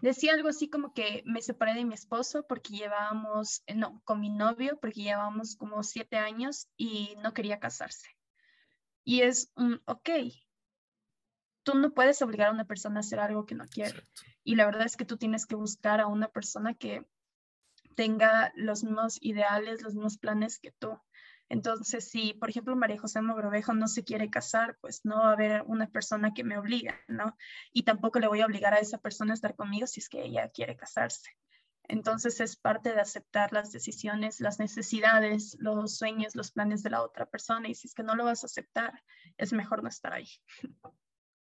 decía algo así como que me separé de mi esposo porque llevábamos, eh, no, con mi novio porque llevábamos como siete años y no quería casarse. Y es un, ok, tú no puedes obligar a una persona a hacer algo que no quiere. Y la verdad es que tú tienes que buscar a una persona que tenga los mismos ideales, los mismos planes que tú. Entonces, si, por ejemplo, María José Mogrovejo no se quiere casar, pues no va a haber una persona que me obligue, ¿no? Y tampoco le voy a obligar a esa persona a estar conmigo si es que ella quiere casarse. Entonces es parte de aceptar las decisiones, las necesidades, los sueños, los planes de la otra persona. Y si es que no lo vas a aceptar, es mejor no estar ahí.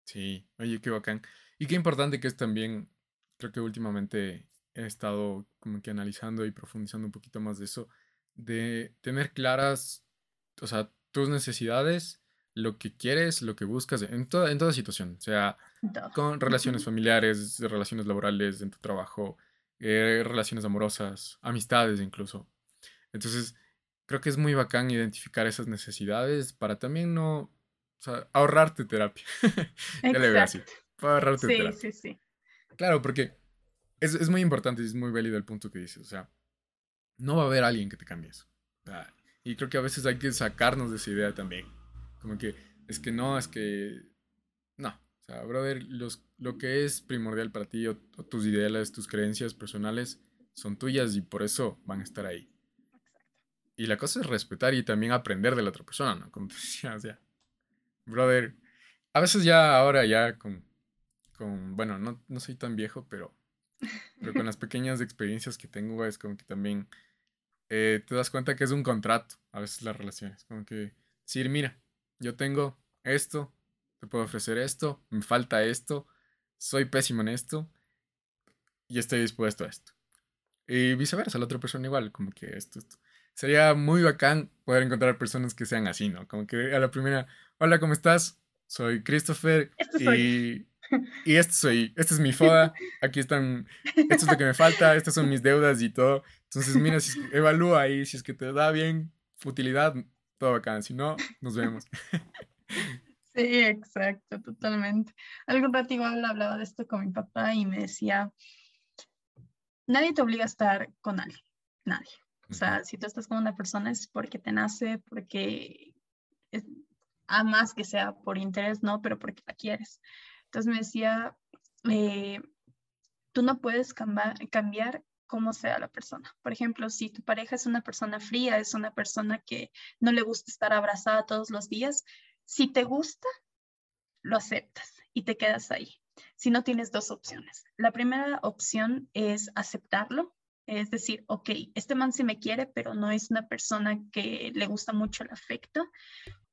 Sí, oye, qué bacán. Y qué importante que es también, creo que últimamente he estado como que analizando y profundizando un poquito más de eso, de tener claras, o sea, tus necesidades, lo que quieres, lo que buscas en toda, en toda situación, o sea, con relaciones familiares, relaciones laborales, en tu trabajo, eh, relaciones amorosas, amistades incluso. Entonces, creo que es muy bacán identificar esas necesidades para también no, o sea, ahorrarte terapia. ya le veo así. Para ahorrarte terapia. Sí, sí, sí. Claro, porque es, es muy importante y es muy válido el punto que dices. O sea, no va a haber alguien que te cambie eso. y creo que a veces hay que sacarnos de esa idea también. Como que es que no, es que. No. O sea, brother, los, lo que es primordial para ti o, tus ideales, tus creencias personales son tuyas y por eso van a estar ahí. Y la cosa es respetar y también aprender de la otra persona, ¿no? Como te decía, o sea, brother, a veces ya ahora ya con, con bueno, no, no soy tan viejo, pero, pero con las pequeñas experiencias que tengo es como que también eh, te das cuenta que es un contrato, a veces las relaciones. Como que decir, mira, yo tengo esto, te puedo ofrecer esto, me falta esto, soy pésimo en esto y estoy dispuesto a esto. Y viceversa, la otra persona igual, como que esto, esto. Sería muy bacán poder encontrar personas que sean así, ¿no? Como que a la primera, hola, ¿cómo estás? Soy Christopher y y esto soy, esta es mi foda, aquí están, esto es lo que me falta, estas son mis deudas y todo. Entonces, mira, si evalúa ahí, si es que te da bien utilidad, todo bacán, si no, nos vemos. Sí, exacto, totalmente. Algún rato igual hablaba de esto con mi papá y me decía, nadie te obliga a estar con alguien, nadie. O sea, si tú estás con una persona es porque te nace, porque es, a más que sea por interés, no, pero porque la quieres. Entonces me decía, eh, tú no puedes cambiar, cómo sea la persona. Por ejemplo, si tu pareja es una persona fría, es una persona que no le gusta estar abrazada todos los días, si te gusta, lo aceptas y te quedas ahí. Si no tienes dos opciones. La primera opción es aceptarlo, es decir, ok, este man sí me quiere, pero no es una persona que le gusta mucho el afecto.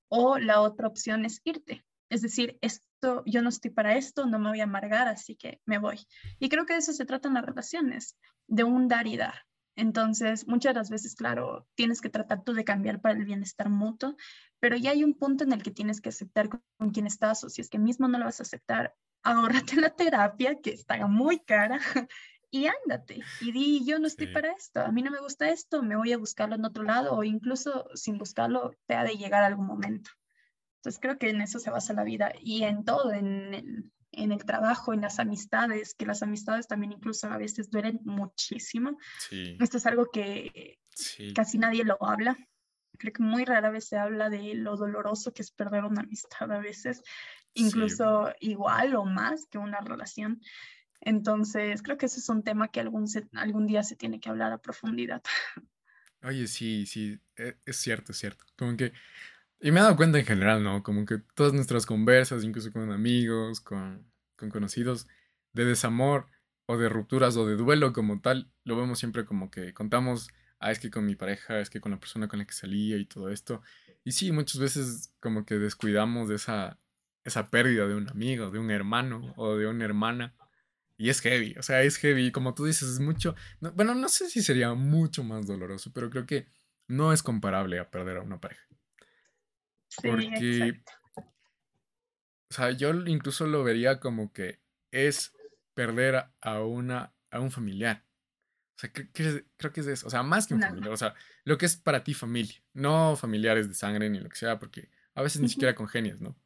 O la otra opción es irte. Es decir, es yo no estoy para esto, no me voy a amargar, así que me voy. Y creo que de eso se tratan las relaciones, de un dar y dar. Entonces, muchas de las veces, claro, tienes que tratar tú de cambiar para el bienestar mutuo, pero ya hay un punto en el que tienes que aceptar con, quién estás, o si es que mismo no lo vas a aceptar, ahórrate la terapia, que está muy cara, y ándate, y di, yo no estoy para esto, a mí no me gusta esto, me voy a buscarlo en otro lado, o incluso sin buscarlo, te ha de llegar algún momento. Entonces creo que en eso se basa la vida y en todo, en el, en el trabajo, en las amistades, que las amistades también incluso a veces duelen muchísimo. Esto es algo que casi nadie lo habla. Creo que muy rara vez se habla de lo doloroso que es perder una amistad a veces, incluso igual o más que una relación. Entonces, creo que ese es un tema que algún, algún día se tiene que hablar a profundidad. Oye, sí, sí, e, es cierto, es cierto. Como que y me he dado cuenta en general, ¿no? Como que todas nuestras conversas, incluso con amigos, con, con conocidos, de desamor o de rupturas o de duelo como tal, lo vemos siempre como que contamos, ah, es que con mi pareja, es que con la persona con la que salía y todo esto. Y sí, muchas veces como que descuidamos de esa, esa pérdida de un amigo, de un hermano o de una hermana. Y es heavy, o sea, es heavy. Como tú dices, es mucho. bueno, no sé si sería mucho más doloroso, pero creo que no es comparable a perder a una pareja. Porque, o sea, yo incluso lo vería como que es perder a una, a un familiar. O sea, creo que, es, eso. O sea, más que un familiar. O sea, lo que es para ti familia. No familiares de sangre ni lo que sea, porque a veces ni siquiera congenias, ¿no?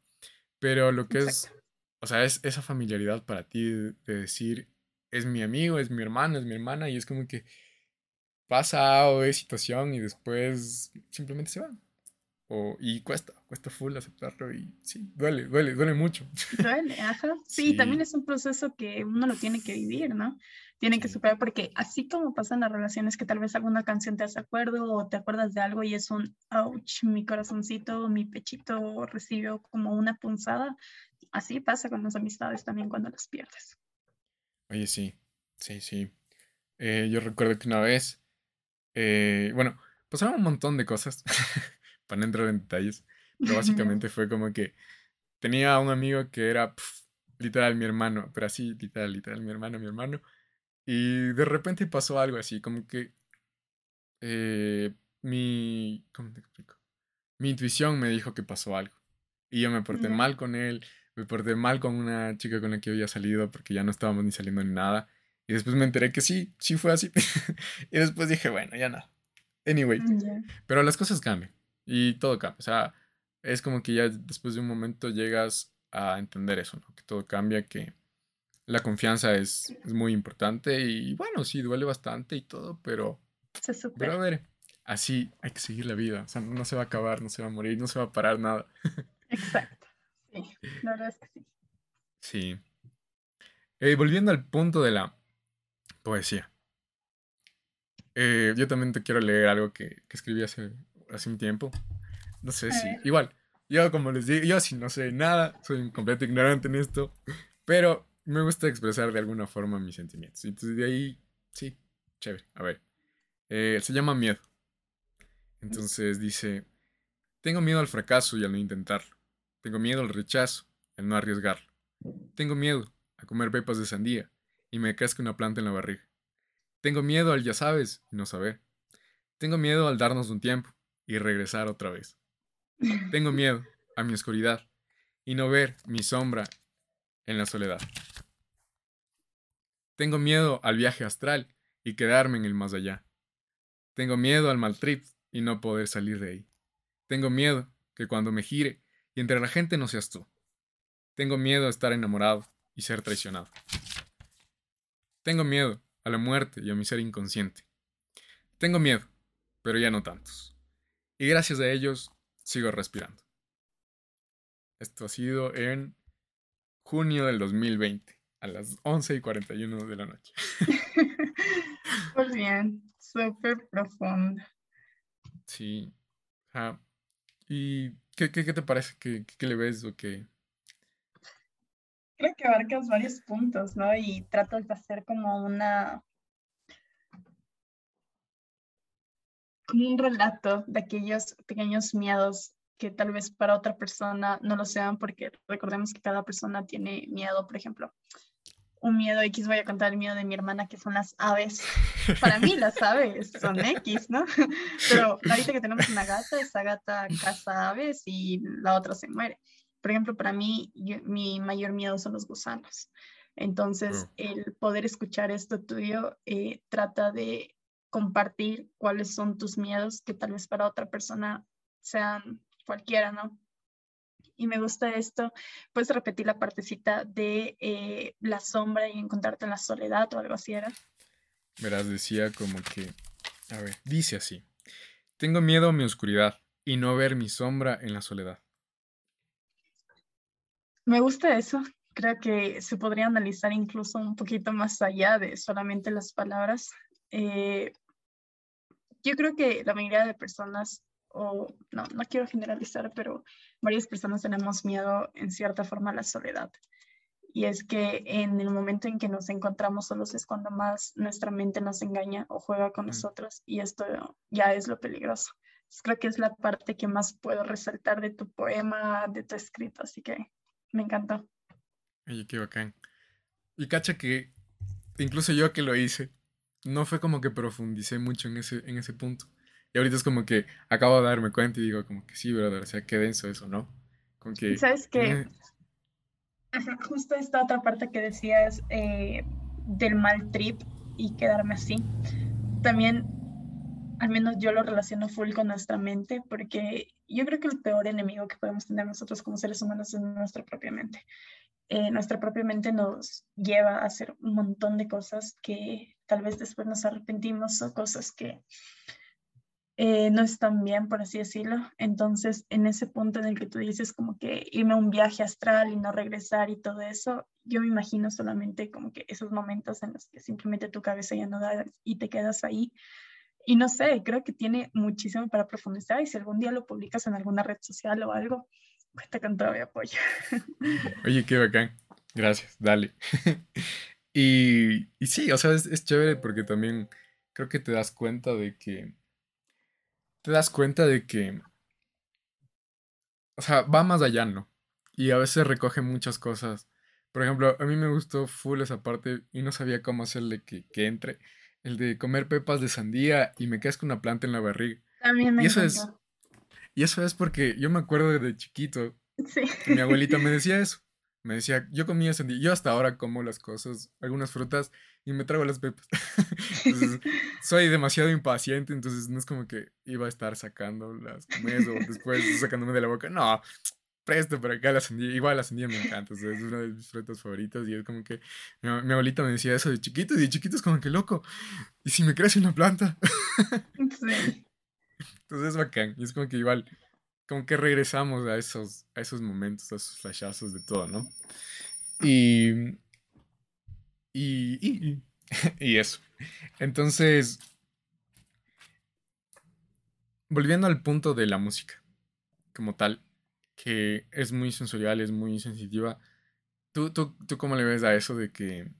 Pero lo que es, o sea, es esa familiaridad para ti de, decir, es mi amigo, es mi hermano, es mi hermana, y es como que pasa o es situación y después simplemente se va y cuesta, cuesta full aceptarlo y sí, duele, duele, duele mucho. Duele, ajá. Sí, también es un proceso que uno lo tiene que vivir, ¿no? Tiene que superar porque así como pasan las relaciones que tal vez alguna canción te hace acuerdo o te acuerdas de algo y es un ouch, mi corazoncito, mi pechito recibió como una punzada, así pasa con las amistades también cuando las pierdes. Oye, sí, sí, sí. Eh, yo recuerdo que una vez, eh, bueno, pasaron un montón de cosas, para no entrar en detalles, pero básicamente fue como que tenía un amigo que era literal mi hermano, pero así, literal, literal, mi hermano, mi hermano, y de repente pasó algo así, como que eh, mi, ¿cómo te explico? Mi intuición me dijo que pasó algo, y yo me porté mal con él, me porté mal con una chica con la que había salido porque ya no estábamos ni saliendo ni nada. Y después me enteré que sí, sí fue así. y después dije, bueno, ya nada. Anyway. Mm, pero las cosas cambian y todo cambia. O sea, es como que ya después de un momento llegas a entender eso, ¿no? Que todo cambia, que la confianza es, es muy importante y bueno, sí, duele bastante y todo, pero... Se Pero a ver, así hay que seguir la vida. O sea, no se va a acabar, no se va a morir, no se va a parar nada. Exacto. Sí, la verdad es que sí. Sí. Eh, volviendo al punto de la poesía. Eh, yo también te quiero leer algo que, que escribí hace, hace un tiempo. No sé si. Igual, yo como les digo, yo sí no sé nada, soy un completo ignorante en esto, pero me gusta expresar de alguna forma mis sentimientos. Entonces de ahí, sí, chévere. A ver. Eh, se llama miedo. Entonces dice, tengo miedo al fracaso y al no intentarlo. Tengo miedo al rechazo, al no arriesgarlo. Tengo miedo a comer pepas de sandía y me casque una planta en la barriga. Tengo miedo al ya sabes y no saber. Tengo miedo al darnos un tiempo y regresar otra vez. Tengo miedo a mi oscuridad y no ver mi sombra en la soledad. Tengo miedo al viaje astral y quedarme en el más allá. Tengo miedo al mal trip y no poder salir de ahí. Tengo miedo que cuando me gire y entre la gente no seas tú. Tengo miedo a estar enamorado y ser traicionado. Tengo miedo a la muerte y a mi ser inconsciente. Tengo miedo, pero ya no tantos. Y gracias a ellos sigo respirando. Esto ha sido en junio del 2020, a las 11 y 41 de la noche. Muy bien, súper profundo. Sí. ¿Y qué, te parece? ¿Qué, ¿Qué, le ves o qué? Creo que abarcas varios puntos, ¿no? Y tratas de hacer como una... como un relato de aquellos pequeños miedos que tal vez para otra persona no lo sean, porque recordemos que cada persona tiene miedo, por ejemplo, un miedo X, voy a contar el miedo de mi hermana, que son las aves. Para mí las aves son X, ¿no? Pero ahorita que tenemos una gata, esa gata caza aves y la otra se muere. Por ejemplo, para mí, mi mayor miedo son los gusanos. Entonces, mm. el poder escuchar esto tuyo eh, trata de compartir cuáles son tus miedos que tal vez para otra persona sean cualquiera, ¿no? y me gusta esto, puedes repetir la partecita de eh, la sombra y encontrarte en la soledad o algo así era. Verás, decía como que, a ver, dice así, tengo miedo a mi oscuridad y no ver mi sombra en la soledad. Me gusta eso. Creo que se podría analizar incluso un poquito más allá de solamente las palabras. Eh, yo creo que la mayoría de personas o no, no quiero generalizar, pero varias personas tenemos miedo en cierta forma a la soledad. Y es que en el momento en que nos encontramos solos es cuando más nuestra mente nos engaña o juega con mm. nosotros y esto ya es lo peligroso. creo que es la parte que más puedo resaltar de tu poema, de tu escrito, así que me encantó. Oye, qué bacán. Y cacha que incluso yo que lo hice, no fue como que profundicé mucho en ese, en ese punto. Y ahorita es como que acabo de darme cuenta y digo como que sí, brother, o sea, qué denso eso, ¿no? Como que... ¿Sabes qué? Justo esta otra parte que decías eh, del mal trip y quedarme así. También, al menos yo lo relaciono full con nuestra mente, porque yo creo que el peor enemigo que podemos tener nosotros como seres humanos es nuestra propia mente. Eh, nuestra propia mente nos lleva a hacer un montón de cosas que tal vez después nos arrepentimos o cosas que eh, no están bien, por así decirlo. Entonces, en ese punto en el que tú dices como que irme a un viaje astral y no regresar y todo eso, yo me imagino solamente como que esos momentos en los que simplemente tu cabeza ya no da y te quedas ahí. Y no sé, creo que tiene muchísimo para profundizar y si algún día lo publicas en alguna red social o algo, cuenta con todo mi apoyo. Oye, qué bacán. Gracias, dale. Y, y sí, o sea, es, es chévere porque también creo que te das cuenta de que... Te das cuenta de que... O sea, va más allá, ¿no? Y a veces recoge muchas cosas. Por ejemplo, a mí me gustó full esa parte y no sabía cómo hacerle que, que entre. El de comer pepas de sandía y me quedas con una planta en la barriga. También me Y eso es, y eso es porque yo me acuerdo de chiquito Sí. que mi abuelita me decía eso. Me decía, yo comía sandía. Yo hasta ahora como las cosas, algunas frutas y me trago las pepas. Entonces, soy demasiado impaciente, entonces no es como que iba a estar sacando las comidas o después sacándome de la boca. No, presto por acá la sandía. Igual la sandía me encanta, o sea, es una de mis frutas favoritas y es como que mi, abuelita me decía eso de chiquito y de chiquito es como que loco. ¿Y si me crece una planta? Sí. Entonces es bacán. Y es como que igual, como que regresamos a esos, a esos momentos, a esos flashazos de todo, ¿no? Y, y, y, y eso. Entonces, volviendo al punto de la música, como tal, que es muy sensorial, es muy sensitiva. ¿Tú, tú, tú cómo le ves a eso de que...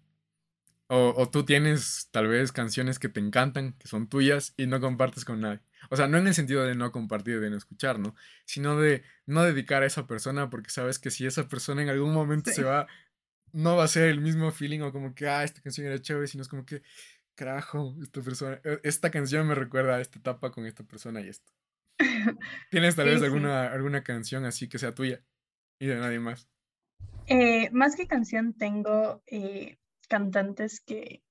O, o tú tienes tal vez canciones que te encantan, que son tuyas y no compartes con nadie? O sea, no en el sentido de no compartir, de no escuchar, ¿no? Sino de no dedicar a esa persona porque sabes que si esa persona en algún momento se va, no va a ser el mismo feeling o como que, ah, esta canción era chévere, sino es como que, carajo, esta persona, eh, esta canción me recuerda a esta etapa con esta persona y esto. ¿Tienes tal Sí, vez sí. alguna, alguna canción así que sea tuya y de nadie más? Eh, más que canción, tengo eh, cantantes que,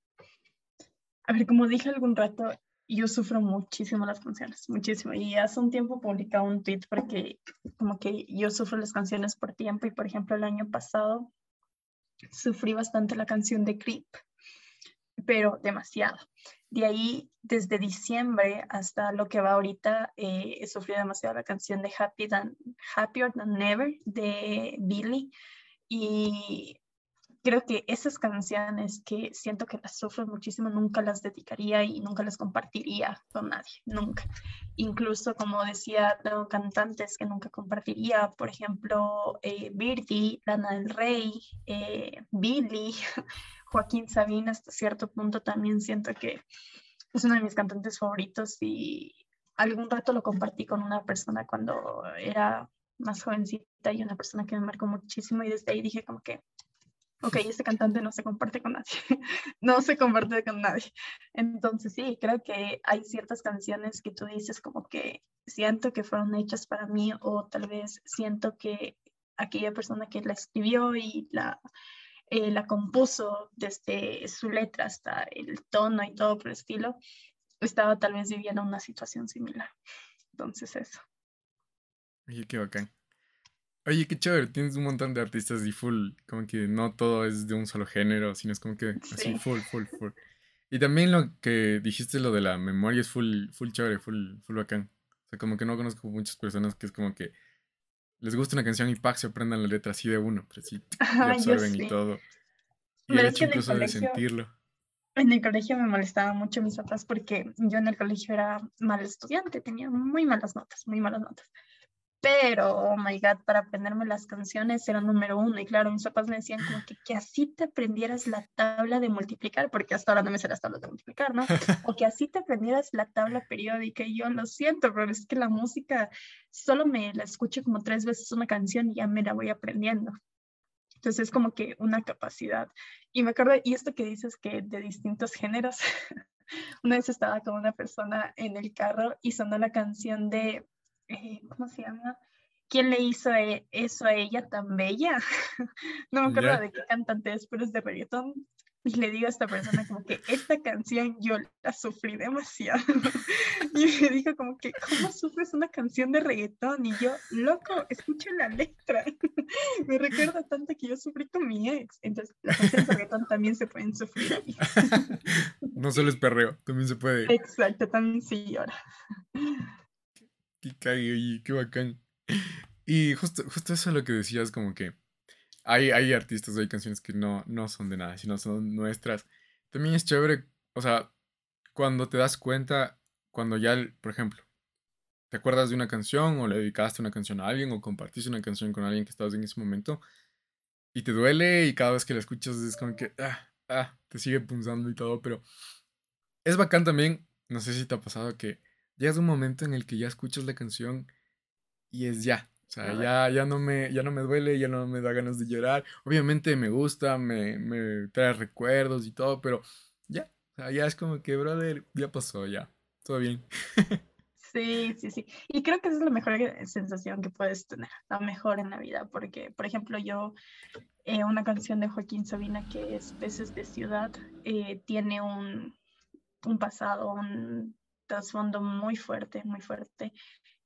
a ver, como dije algún rato, yo sufro muchísimo las canciones, muchísimo. Y hace un tiempo publiqué un tweet porque como que yo sufro las canciones por tiempo y por ejemplo el año pasado sufrí bastante la canción de Creep, pero demasiado. De ahí, desde diciembre hasta lo que va ahorita, eh, he sufrido demasiado la canción de Happy than, Happier Than Never de Billy. Y creo que esas canciones que siento que las sufro muchísimo, nunca las dedicaría y nunca las compartiría con nadie, nunca. Incluso, como decía, tengo cantantes que nunca compartiría, por ejemplo, eh, Birdie, Lana del Rey, eh, Billy, Joaquín Sabina, hasta cierto punto también siento que es uno de mis cantantes favoritos y algún rato lo compartí con una persona cuando era más jovencita y una persona que me marcó muchísimo y desde ahí dije como que ok, este cantante no se comparte con nadie, no se comparte con nadie. Entonces sí, creo que hay ciertas canciones que tú dices como que siento que fueron hechas para mí o tal vez siento que aquella persona que la escribió y la, eh, la compuso desde su letra hasta el tono y todo por el estilo, estaba tal vez viviendo una situación similar. Entonces eso. Oye, qué bacán. Oye, qué chévere, tienes un montón de artistas y full, como que no todo es de un solo género, sino es como que así, Sí. full, full, full. Y también lo que dijiste, lo de la memoria, es full, full chévere, full, full bacán. O sea, como que no conozco muchas personas que es como que les gusta una canción y pack se aprendan la letra así de uno, pero sí, y Ajá, yo absorben y todo. Y Pero el hecho el incluso de colegio, sentirlo. En el colegio me molestaban mucho mis papás porque yo en el colegio era mal estudiante, tenía muy malas notas, muy malas notas. Pero, oh my God, para aprenderme las canciones era número uno. Y claro, mis papás me decían como que, que así te aprendieras la tabla de multiplicar, porque hasta ahora no me sé las tablas de multiplicar, ¿no? O que así te aprendieras la tabla periódica. Y yo lo siento, pero es que la música solo me la escucho como tres veces una canción y ya me la voy aprendiendo. Entonces es como que una capacidad. Y me acuerdo, y esto que dices que de distintos géneros, una vez estaba con una persona en el carro y sonó la canción de, eh, ¿cómo se llama? ¿Quién le hizo e- eso a ella tan bella? No me acuerdo de qué cantante es, pero es de reggaetón. Y le digo a esta persona como que esta canción yo la sufrí demasiado. Y me dijo como que, ¿cómo sufres una canción de reggaetón? Y yo, loco, escucha la letra. Me recuerda tanto que yo sufrí con mi ex. Entonces, las canciones de reggaetón también se pueden sufrir ahí. no solo es perreo, también se puede. Exacto, también sí llora. Qué cague, oye, qué bacán. Y justo, justo eso es lo que decías, como que hay, hay artistas, hay canciones que no, no son de nada, sino son nuestras. También es chévere, o sea, cuando te das cuenta, cuando ya, por ejemplo, te acuerdas de una canción o le dedicaste una canción a alguien o compartiste una canción con alguien que estabas en ese momento y te duele y cada vez que la escuchas es como que, ah, ah, te sigue punzando y todo, pero es bacán también, no sé si te ha pasado que llegas a un momento en el que ya escuchas la canción y es ya. O sea, ya, ya, no me, ya no me duele, ya no me da ganas de llorar. Obviamente me gusta, me, me trae recuerdos y todo, pero ya. O sea, ya es como que, brother, ya pasó, ya. Todo bien. Sí, sí, sí. Y creo que esa es la mejor sensación que puedes tener, la mejor en la vida, porque, por ejemplo, yo, eh, una canción de Joaquín Sabina que es Peces de Ciudad, eh, tiene un, un pasado, un trasfondo muy fuerte, muy fuerte,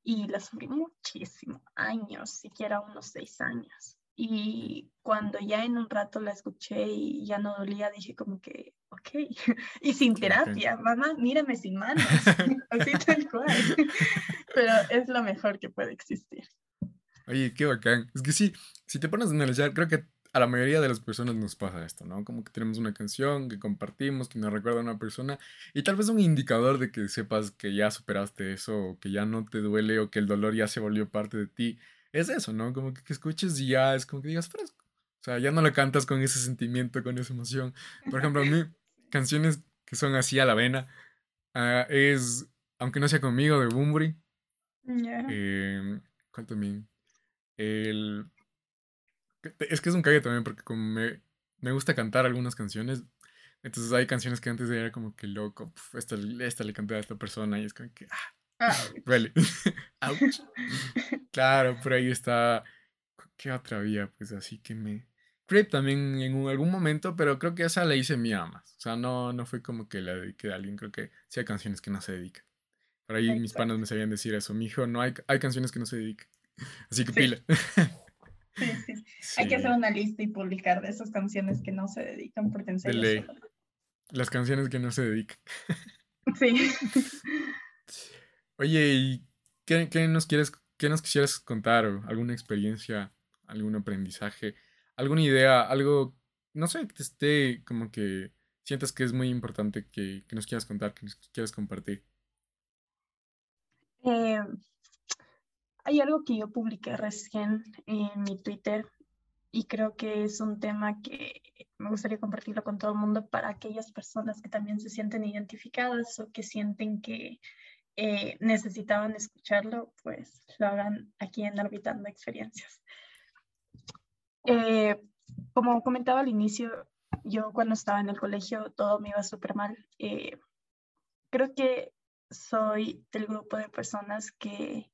y la sufrí muchísimo, años, siquiera unos seis años. Y cuando ya en un rato la escuché y ya no dolía, dije como que, ok, y sin terapia, mamá, mírame sin manos, así tal cual. Pero es lo mejor que puede existir. Oye, qué bacán. Es que sí, si te pones a analizar, creo que a la mayoría de las personas nos pasa esto, ¿no? Como que tenemos una canción que compartimos, que nos recuerda a una persona, y tal vez un indicador de que sepas que ya superaste eso, o que ya no te duele, o que el dolor ya se volvió parte de ti es eso, ¿no? Como que, escuches y ya es como que digas fresco. O sea, ya no la cantas con ese sentimiento, con esa emoción. Por ejemplo, a mí, canciones que son así a la vena, ah, es, aunque no sea conmigo, de Bumburi. Eh, ¿Cuál también? El... Es que es un cague también porque como me, me gusta cantar algunas canciones, entonces hay canciones que antes era como que loco, esta, esta le canté a esta persona y es como que, ah, Vale. Claro, por ahí está. ¿Qué otra vía? Pues así que me. Creep también en algún momento, pero creo que esa la hice mía más. O sea, no, no fue como que la dediqué a alguien. Creo que sí hay canciones que no se dedican. Por ahí mis panas me sabían decir eso. Mi hijo, no hay, hay canciones que no se dedican. Así que pila. Sí, sí. Hay que hacer una lista y publicar de esas canciones que no se dedican, porque en serio. Las canciones que no se dedican. Sí. Oye, ¿y qué, nos quieres, qué nos quisieras contar? ¿Alguna experiencia, algún aprendizaje, alguna idea, algo, no sé, que te esté como que sientas que es muy importante que, nos quieras contar, que nos quieras compartir? Eh, hay algo que yo publiqué recién en mi Twitter y creo que es un tema que me gustaría compartirlo con todo el mundo para aquellas personas que también se sienten identificadas o que sienten que eh, necesitaban escucharlo, pues lo hagan aquí en Orbitando Experiencias. Eh, como comentaba al inicio, yo cuando estaba en el colegio todo me iba súper mal. Eh, creo que soy del grupo de personas que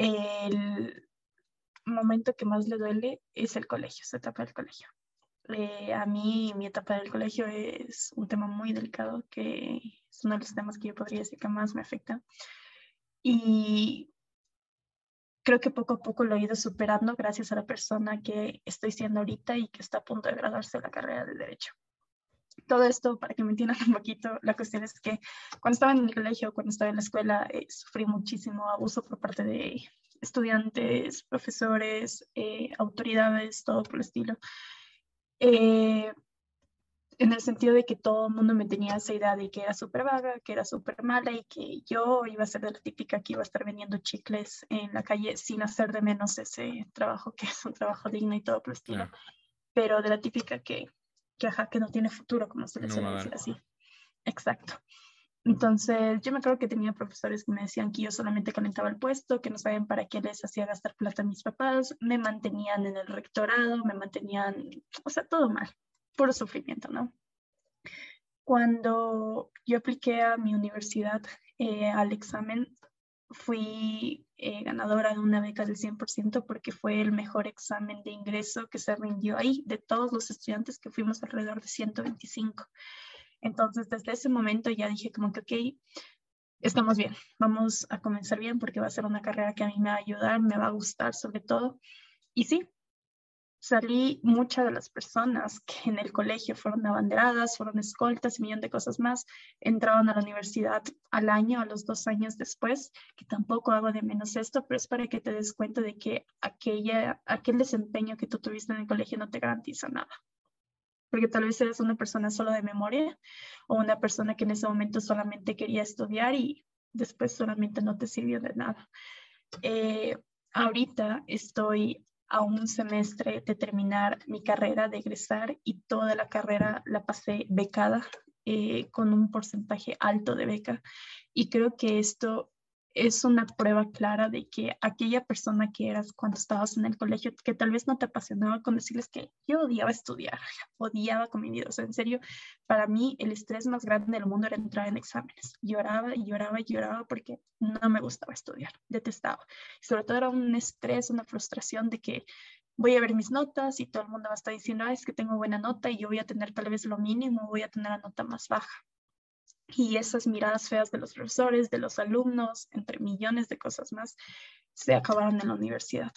el momento que más le duele es el colegio, se etapa del colegio. Eh, a mí mi etapa del colegio es un tema muy delicado, que es uno de los temas que yo podría decir que más me afecta. Y creo que poco a poco lo he ido superando gracias a la persona que estoy siendo ahorita y que está a punto de graduarse de la carrera de Derecho. Todo esto, para que me entiendan un poquito, la cuestión es que cuando estaba en el colegio, cuando estaba en la escuela, eh, sufrí muchísimo abuso por parte de estudiantes, profesores, eh, autoridades, todo por el estilo. Eh, en el sentido de que todo el mundo me tenía esa idea de que era súper vaga, que era súper mala y que yo iba a ser de la típica que iba a estar vendiendo chicles en la calle sin hacer de menos ese trabajo, que es un trabajo digno y todo por el estilo, pero de la típica que, que, ajá, que no tiene futuro, como se le suele decir así. Exacto. Entonces, yo me acuerdo que tenía profesores que me decían que yo solamente calentaba el puesto, que no sabían para qué les hacía gastar plata a mis papás, me mantenían en el rectorado, me mantenían, o sea, todo mal, puro sufrimiento, ¿no? Cuando yo apliqué a mi universidad eh, al examen, fui eh, ganadora de una beca del 100% porque fue el mejor examen de ingreso que se rindió ahí de todos los estudiantes que fuimos alrededor de 125. Entonces, desde ese momento ya dije como que, ok, estamos bien, vamos a comenzar bien porque va a ser una carrera que a mí me va a ayudar, me va a gustar sobre todo. Y sí, salí muchas de las personas que en el colegio fueron abanderadas, fueron escoltas, un millón de cosas más, entraban a la universidad al año, a los dos años después, que tampoco hago de menos esto, pero es para que te des cuenta de que aquella, aquel desempeño que tú tuviste en el colegio no te garantiza nada porque tal vez eres una persona solo de memoria o una persona que en ese momento solamente quería estudiar y después solamente no te sirvió de nada. Eh, ahorita estoy a un semestre de terminar mi carrera, de egresar y toda la carrera la pasé becada eh, con un porcentaje alto de beca. Y creo que esto es una prueba clara de que aquella persona que eras cuando estabas en el colegio, que tal vez no te apasionaba con decirles que yo odiaba estudiar, odiaba con mi vida. O sea, en serio, para mí el estrés más grande del mundo era entrar en exámenes. Lloraba y lloraba y lloraba porque no me gustaba estudiar, detestaba. Y sobre todo era un estrés, una frustración de que voy a ver mis notas y todo el mundo va a estar diciendo, es que tengo buena nota y yo voy a tener tal vez lo mínimo, voy a tener la nota más baja y esas miradas feas de los profesores, de los alumnos, entre millones de cosas más, se acabaron en la universidad.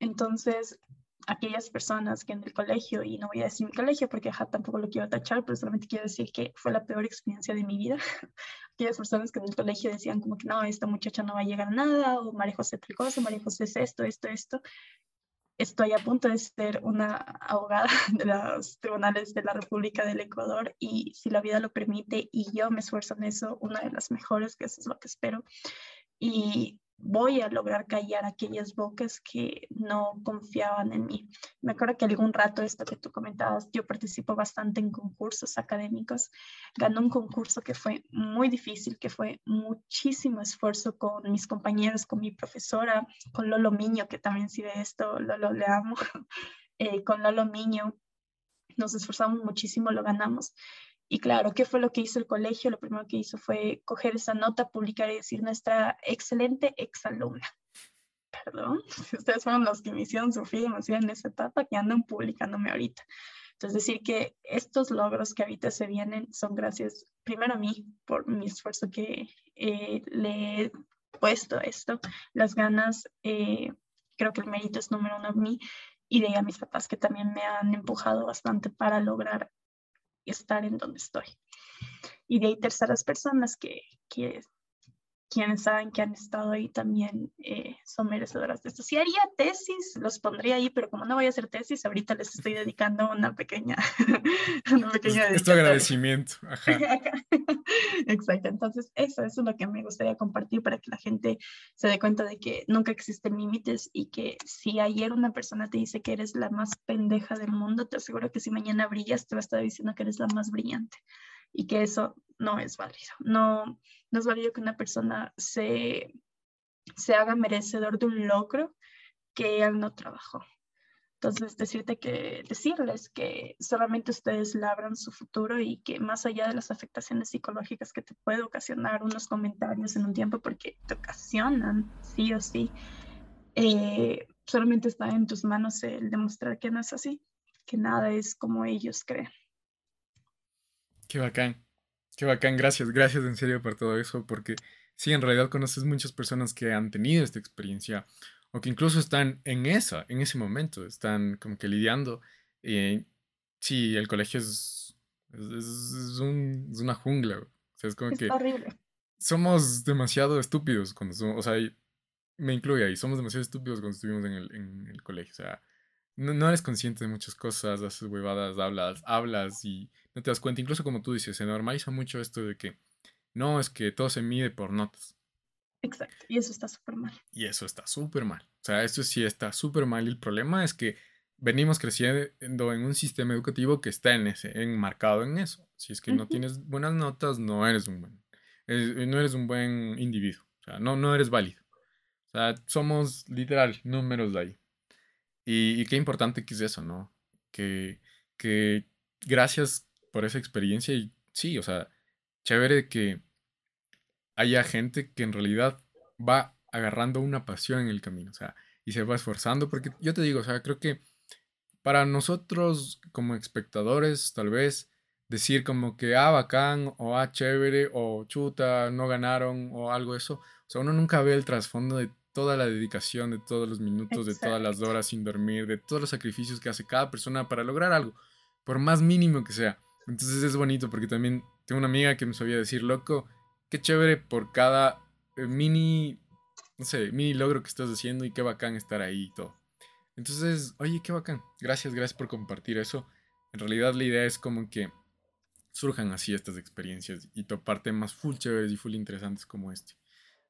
Entonces, aquellas personas que en el colegio, y no voy a decir mi colegio porque ja, tampoco lo quiero tachar, pero solamente quiero decir que fue la peor experiencia de mi vida. aquellas personas que en el colegio decían como que no, esta muchacha no va a llegar a nada, o María José tal cosa, María José es esto, esto, esto estoy a punto de ser una abogada de los tribunales de la República del Ecuador y si la vida lo permite y yo me esfuerzo en eso, una de las mejores, que eso es lo que espero. Y voy a lograr callar aquellas bocas que no confiaban en mí. Me acuerdo que algún rato, esto que tú comentabas, yo participo bastante en concursos académicos. Gané un concurso que fue muy difícil, que fue muchísimo esfuerzo con mis compañeros, con mi profesora, con Lolo Miño, que también si esto, Lolo le amo, eh, con Lolo Miño. Nos esforzamos muchísimo, lo ganamos. Y claro, ¿qué fue lo que hizo el colegio? Lo primero que hizo fue coger esa nota, publicar y decir nuestra excelente exalumna. Perdón, ustedes fueron los que me hicieron sufrir demasiado en esa etapa que andan publicándome ahorita. Entonces, decir que estos logros que ahorita se vienen son gracias primero a mí por mi esfuerzo que eh, le he puesto esto, las ganas, eh, creo que el mérito es número uno a mí y de a mis papás que también me han empujado bastante para lograr estar en donde estoy. Y de ahí terceras personas que, que quienes saben que han estado ahí también eh, son merecedoras de esto. Si haría tesis, los pondría ahí, pero como no voy a hacer tesis, ahorita les estoy dedicando una pequeña... una pequeña Esto agradecimiento. Exacto, entonces eso, eso es lo que me gustaría compartir para que la gente se dé cuenta de que nunca existen límites y que si ayer una persona te dice que eres la más pendeja del mundo, te aseguro que si mañana brillas, te va a estar diciendo que eres la más brillante y que eso no es válido. No, no es válido que una persona se, se haga merecedor de un logro que él no trabajó. Entonces, decirte que, decirles que solamente ustedes labran su futuro y que más allá de las afectaciones psicológicas que te puede ocasionar unos comentarios en un tiempo, porque te ocasionan, sí o sí, eh, solamente está en tus manos el demostrar que no es así, que nada es como ellos creen. Qué bacán. Qué bacán. Gracias, gracias en serio por todo eso, porque sí, en realidad conoces muchas personas que han tenido esta experiencia o que incluso están en esa, en ese momento, están como que lidiando. Eh, sí, el colegio es, es, una jungla. O sea, es como que horrible. somos demasiado estúpidos cuando somos, o sea, me incluye ahí, somos demasiado estúpidos cuando estuvimos en el, en el colegio. O sea, no, eres consciente de muchas cosas, haces huevadas, hablas, hablas y no te das cuenta. Incluso como tú dices, se normaliza mucho esto de que no, es que todo se mide por notas. Exacto, y eso está súper mal. Y eso está súper mal. O sea, esto sí está súper mal. Y el problema es que venimos creciendo en un sistema educativo que está en ese, enmarcado en eso. Si es que no tienes buenas notas, no eres un buen, no eres un buen individuo. O sea, no, no eres válido. O sea, somos literal números de ahí. Y, qué importante que es eso, ¿no? Que, que gracias por esa experiencia y sí, o sea, chévere que haya gente que en realidad va agarrando una pasión en el camino, o sea, y se va esforzando, porque yo te digo, o sea, creo que para nosotros como espectadores, tal vez decir como que, ah, bacán, o ah, chévere, o chuta, no ganaron, o algo eso, o sea, uno nunca ve el trasfondo de toda la dedicación, de todos los minutos, de todas las horas sin dormir, de todos los sacrificios que hace cada persona para lograr algo, por más mínimo que sea. Entonces es bonito porque también tengo una amiga que me sabía decir, loco, qué chévere por cada eh, mini, no sé, mini logro que estás haciendo y qué bacán estar ahí y todo. Entonces, oye, qué bacán. Gracias, gracias por compartir eso. En realidad la idea es como que surjan así estas experiencias y topar temas full chéveres y full interesantes como este.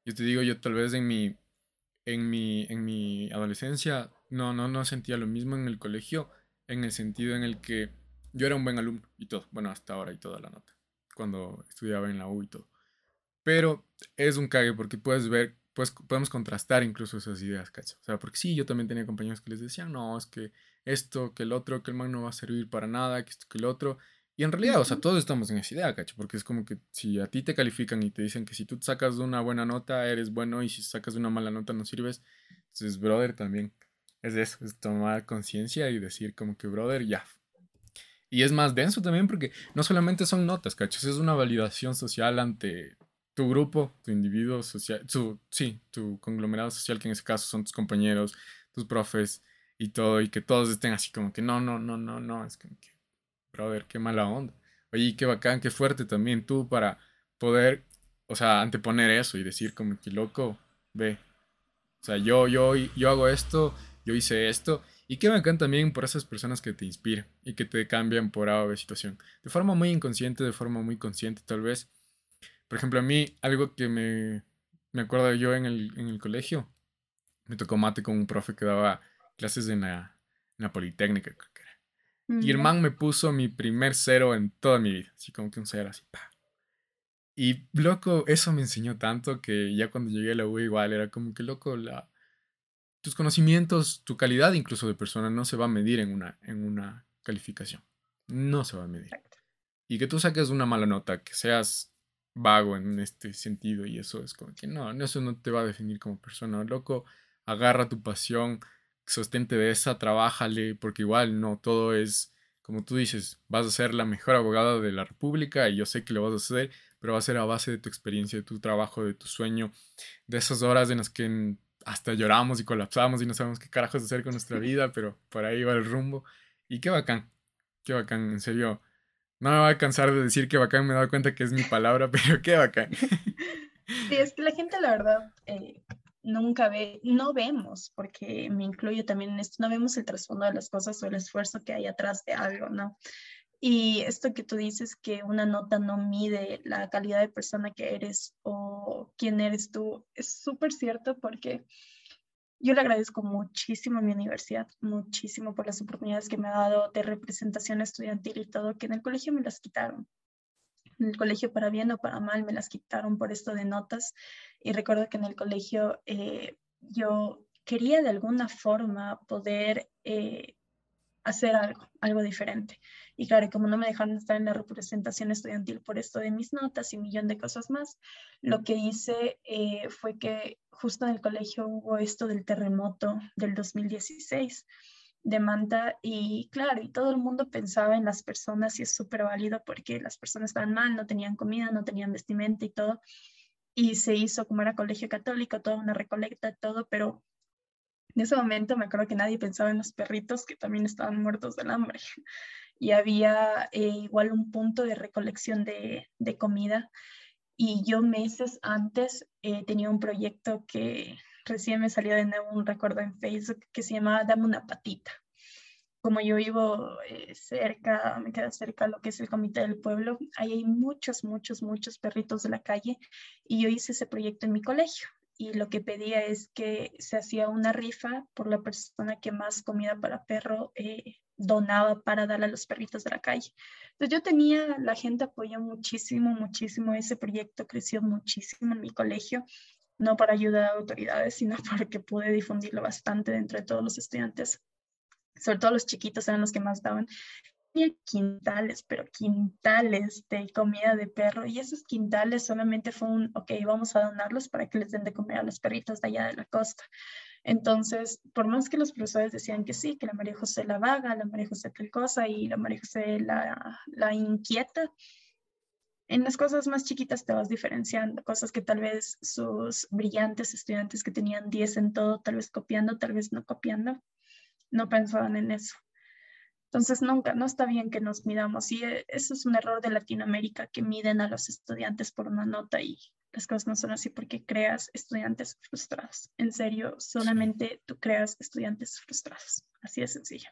Yo te digo, yo tal vez en mi en mi, en mi adolescencia no, no, no sentía lo mismo en el colegio, en el sentido en el que yo era un buen alumno y todo, bueno, hasta ahora y toda la nota, cuando estudiaba en la U y todo. Pero es un cague porque puedes ver, pues podemos contrastar incluso esas ideas, ¿cachai? O sea, porque sí, yo también tenía compañeros que les decían, no, es que esto, que el otro, que el man no va a servir para nada, que esto, que el otro. Y en realidad, o sea, todos estamos en esa idea, ¿cacho? Porque es como que si a ti te califican y te dicen que si tú sacas de una buena nota eres bueno y si sacas de una mala nota no sirves, entonces, brother, también es eso, es tomar conciencia y decir como que, brother, ya. Y es más denso también porque no solamente son notas, ¿cachos? Es una validación social ante tu grupo, tu individuo social, tu, sí, tu conglomerado social, que en ese caso son tus compañeros, tus profes y todo, y que todos estén así como que no, no, no, no, no, es como que, brother, qué mala onda. Oye, qué bacán, qué fuerte también tú para poder, o sea, anteponer eso y decir como que loco, ve. O sea, yo, yo, yo hago esto yo hice esto. Y qué bacán también por esas personas que te inspiran y que te cambian por A o situación. De forma muy inconsciente, de forma muy consciente tal vez. Por ejemplo, a mí algo que me, me acuerdo yo en el, en el colegio, me tocó mate con un profe que daba clases en la, en la Politécnica, creo que era. Y el man me puso mi primer cero en toda mi vida, así como que un cero, así, pa. Y loco, eso me enseñó tanto que ya cuando llegué a la U igual era como que loco, la, tus conocimientos, tu calidad incluso de persona no se va a medir en una, en una calificación. No se va a medir. Y que tú saques una mala nota, que seas vago en este sentido y eso es como que no, eso no te va a definir como persona. Loco, agarra tu pasión, sostente de esa, trabájale, porque igual no todo es, como tú dices, vas a ser la mejor abogada de la República y yo sé que lo vas a hacer, pero va a ser a base de tu experiencia, de tu trabajo, de tu sueño, de esas horas en las que hasta lloramos y colapsamos y no sabemos qué carajos hacer con nuestra vida, pero por ahí va el rumbo. Y qué bacán, qué bacán, en serio. No me voy a cansar de decir que bacán, me he dado cuenta que es mi palabra, pero qué bacán. Sí, es que la gente, la verdad, eh, nunca ve, no vemos, porque me incluyo también en esto, no vemos el trasfondo de las cosas o el esfuerzo que hay atrás de algo, ¿no? Y esto que tú dices, que una nota no mide la calidad de persona que eres o quién eres tú, es súper cierto porque yo le agradezco muchísimo a mi universidad, muchísimo por las oportunidades que me ha dado de representación estudiantil y todo, que en el colegio me las quitaron. En el colegio, para bien o para mal, me las quitaron por esto de notas. Y recuerdo que en el colegio eh, yo quería de alguna forma poder eh, hacer algo, algo diferente. Y claro, como no me dejaron estar en la representación estudiantil por esto de mis notas y un millón de cosas más, lo que hice eh, fue que justo en el colegio hubo esto del terremoto del 2016 de Manta y claro, y todo el mundo pensaba en las personas y es súper válido porque las personas estaban mal, no tenían comida, no tenían vestimenta y todo. Y se hizo como era colegio católico, toda una recolecta, todo, pero en ese momento me acuerdo que nadie pensaba en los perritos que también estaban muertos del hambre. Y había eh, igual un punto de recolección de, de, comida. Y yo meses antes eh, tenía un proyecto que recién me salió de nuevo un recuerdo en Facebook que se llamaba Dame una patita. Como yo vivo eh, cerca, me queda cerca lo que es el Comité del Pueblo, ahí hay muchos, muchos, muchos perritos de la calle y yo hice ese proyecto en mi colegio y lo que pedía es que se hacía una rifa por la persona que más comida para perro eh, donaba para darle a los perritos de la calle. Entonces yo tenía, la gente apoyó muchísimo, muchísimo ese proyecto, creció muchísimo en mi colegio, no para ayudar a autoridades, sino porque pude difundirlo bastante dentro de todos los estudiantes sobre todo los chiquitos eran los que más daban quintales, pero quintales de comida de perro y esos quintales solamente fue un, ok, vamos a donarlos para que les den de comer a los perritos de allá de la costa. Entonces, por más que los profesores decían que sí, que la María José la vaga, la María José tal cosa y la María José la, la inquieta, en las cosas más chiquitas te vas diferenciando, cosas que tal vez sus brillantes estudiantes que tenían 10 en todo, tal vez copiando, tal vez no copiando, no pensaban en eso. Entonces, nunca, no está bien que nos midamos. Y eh, eso es un error de Latinoamérica, que miden a los estudiantes por una nota y las cosas no son así porque creas estudiantes frustrados. En serio, solamente tú creas estudiantes frustrados. Así de sencillo.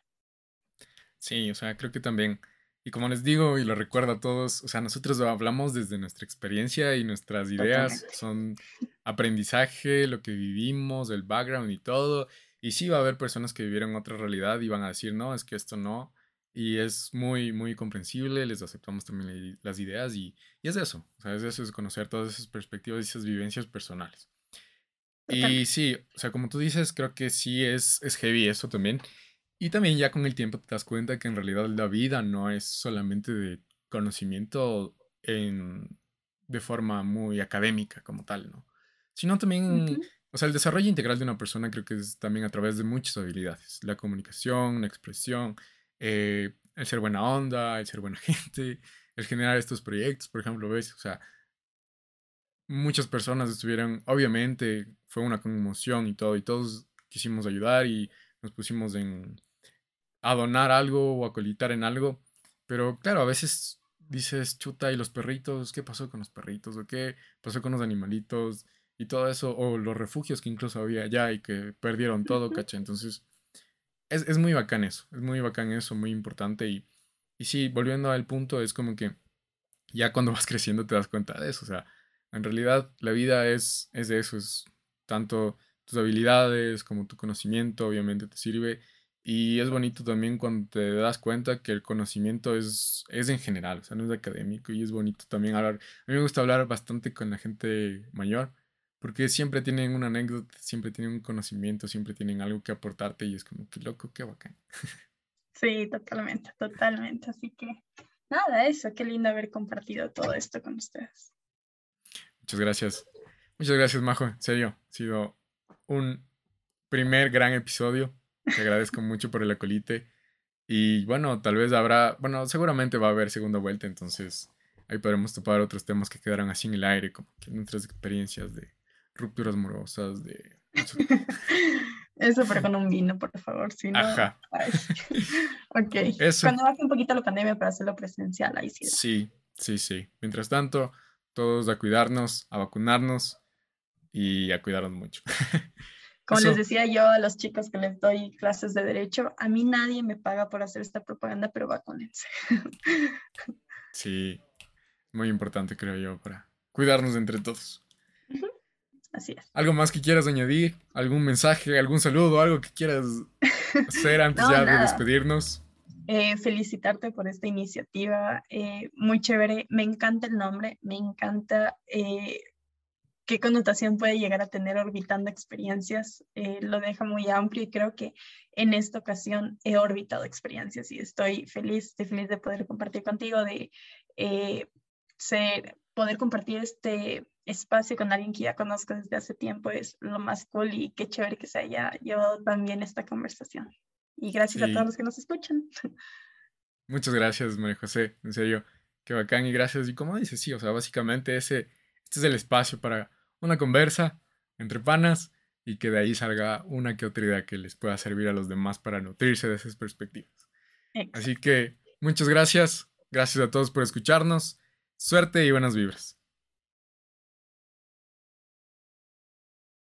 Sí, o sea, creo que también, y como les digo y lo recuerdo a todos, o sea, nosotros hablamos desde nuestra experiencia y nuestras ideas son aprendizaje, lo que vivimos, el background y todo. Y sí va a haber personas que vivieron otra realidad y van a decir, no, es que esto no. Y es muy, muy comprensible, les aceptamos también las ideas y, y es eso, o sea, es eso, es conocer todas esas perspectivas y esas vivencias personales. Y sí, o sea, como tú dices, creo que sí es, es heavy eso también. Y también ya con el tiempo te das cuenta que en realidad la vida no es solamente de conocimiento en, de forma muy académica como tal, ¿no? Sino también, o sea, el desarrollo integral de una persona creo que es también a través de muchas habilidades. La comunicación, la expresión, eh, el ser buena onda, el ser buena gente, el generar estos proyectos, por ejemplo, ¿ves? O sea, muchas personas estuvieron, obviamente fue una conmoción y todo, y todos quisimos ayudar y nos pusimos en a donar algo o a colitar en algo, pero claro, a veces dices, chuta, ¿y los perritos? ¿Qué pasó con los perritos? ¿O qué pasó con los animalitos? Y todo eso, o los refugios que incluso había allá y que perdieron todo, ¿caché? Entonces, es, es, muy bacán eso, es muy bacán eso, muy importante. Y, y sí, volviendo al punto, es como que ya cuando vas creciendo te das cuenta de eso, o sea, en realidad, la vida es, es de eso, es tanto tus habilidades como tu conocimiento, obviamente te sirve. Y es bonito también cuando te das cuenta que el conocimiento es, es en general, o sea, no es académico. Y es bonito también hablar. A mí me gusta hablar bastante con la gente mayor, porque siempre tienen una anécdota, siempre tienen un conocimiento, siempre tienen algo que aportarte y es como que loco, qué bacán. Sí, totalmente, totalmente. Así que nada, eso, qué lindo haber compartido todo esto con ustedes. Muchas gracias. Muchas gracias, Majo. En serio, ha sido un primer gran episodio. Te agradezco mucho por el acolite. Y bueno, tal vez habrá, bueno, seguramente va a haber segunda vuelta, entonces ahí podremos topar otros temas que quedarán así en el aire, como que nuestras experiencias de rupturas amorosas, de... Eso, pero con un vino, por favor, si no... Ajá. ok. Cuando baje un poquito la pandemia para hacerlo presencial, ahí sí. Sí, sí, sí. Mientras tanto, todos a cuidarnos, a vacunarnos y a cuidarnos mucho. Como les decía yo a los chicos que les doy clases de derecho, a mí nadie me paga por hacer esta propaganda, pero vacúnense. Sí, muy importante creo yo para cuidarnos entre todos. Así es. ¿Algo más que quieras añadir? ¿Algún mensaje, algún saludo, algo que quieras hacer antes ya de despedirnos? Eh, felicitarte por esta iniciativa, eh, muy chévere, me encanta el nombre, me encanta eh, qué connotación puede llegar a tener orbitando experiencias, lo deja muy amplio y creo que en esta ocasión he orbitado experiencias y estoy feliz, estoy feliz de poder compartir contigo, de ser, poder compartir este espacio con alguien que ya conozco desde hace tiempo es lo más cool y qué chévere que se haya llevado también esta conversación. Y gracias a todos los que nos escuchan. Muchas gracias, María José. En serio, qué bacán y gracias. Y como dices, sí, o sea, básicamente ese, este es el espacio para una conversa entre panas y que de ahí salga una que otra idea que les pueda servir a los demás para nutrirse de esas perspectivas. Así que muchas gracias. Gracias a todos por escucharnos. Suerte y buenas vibras.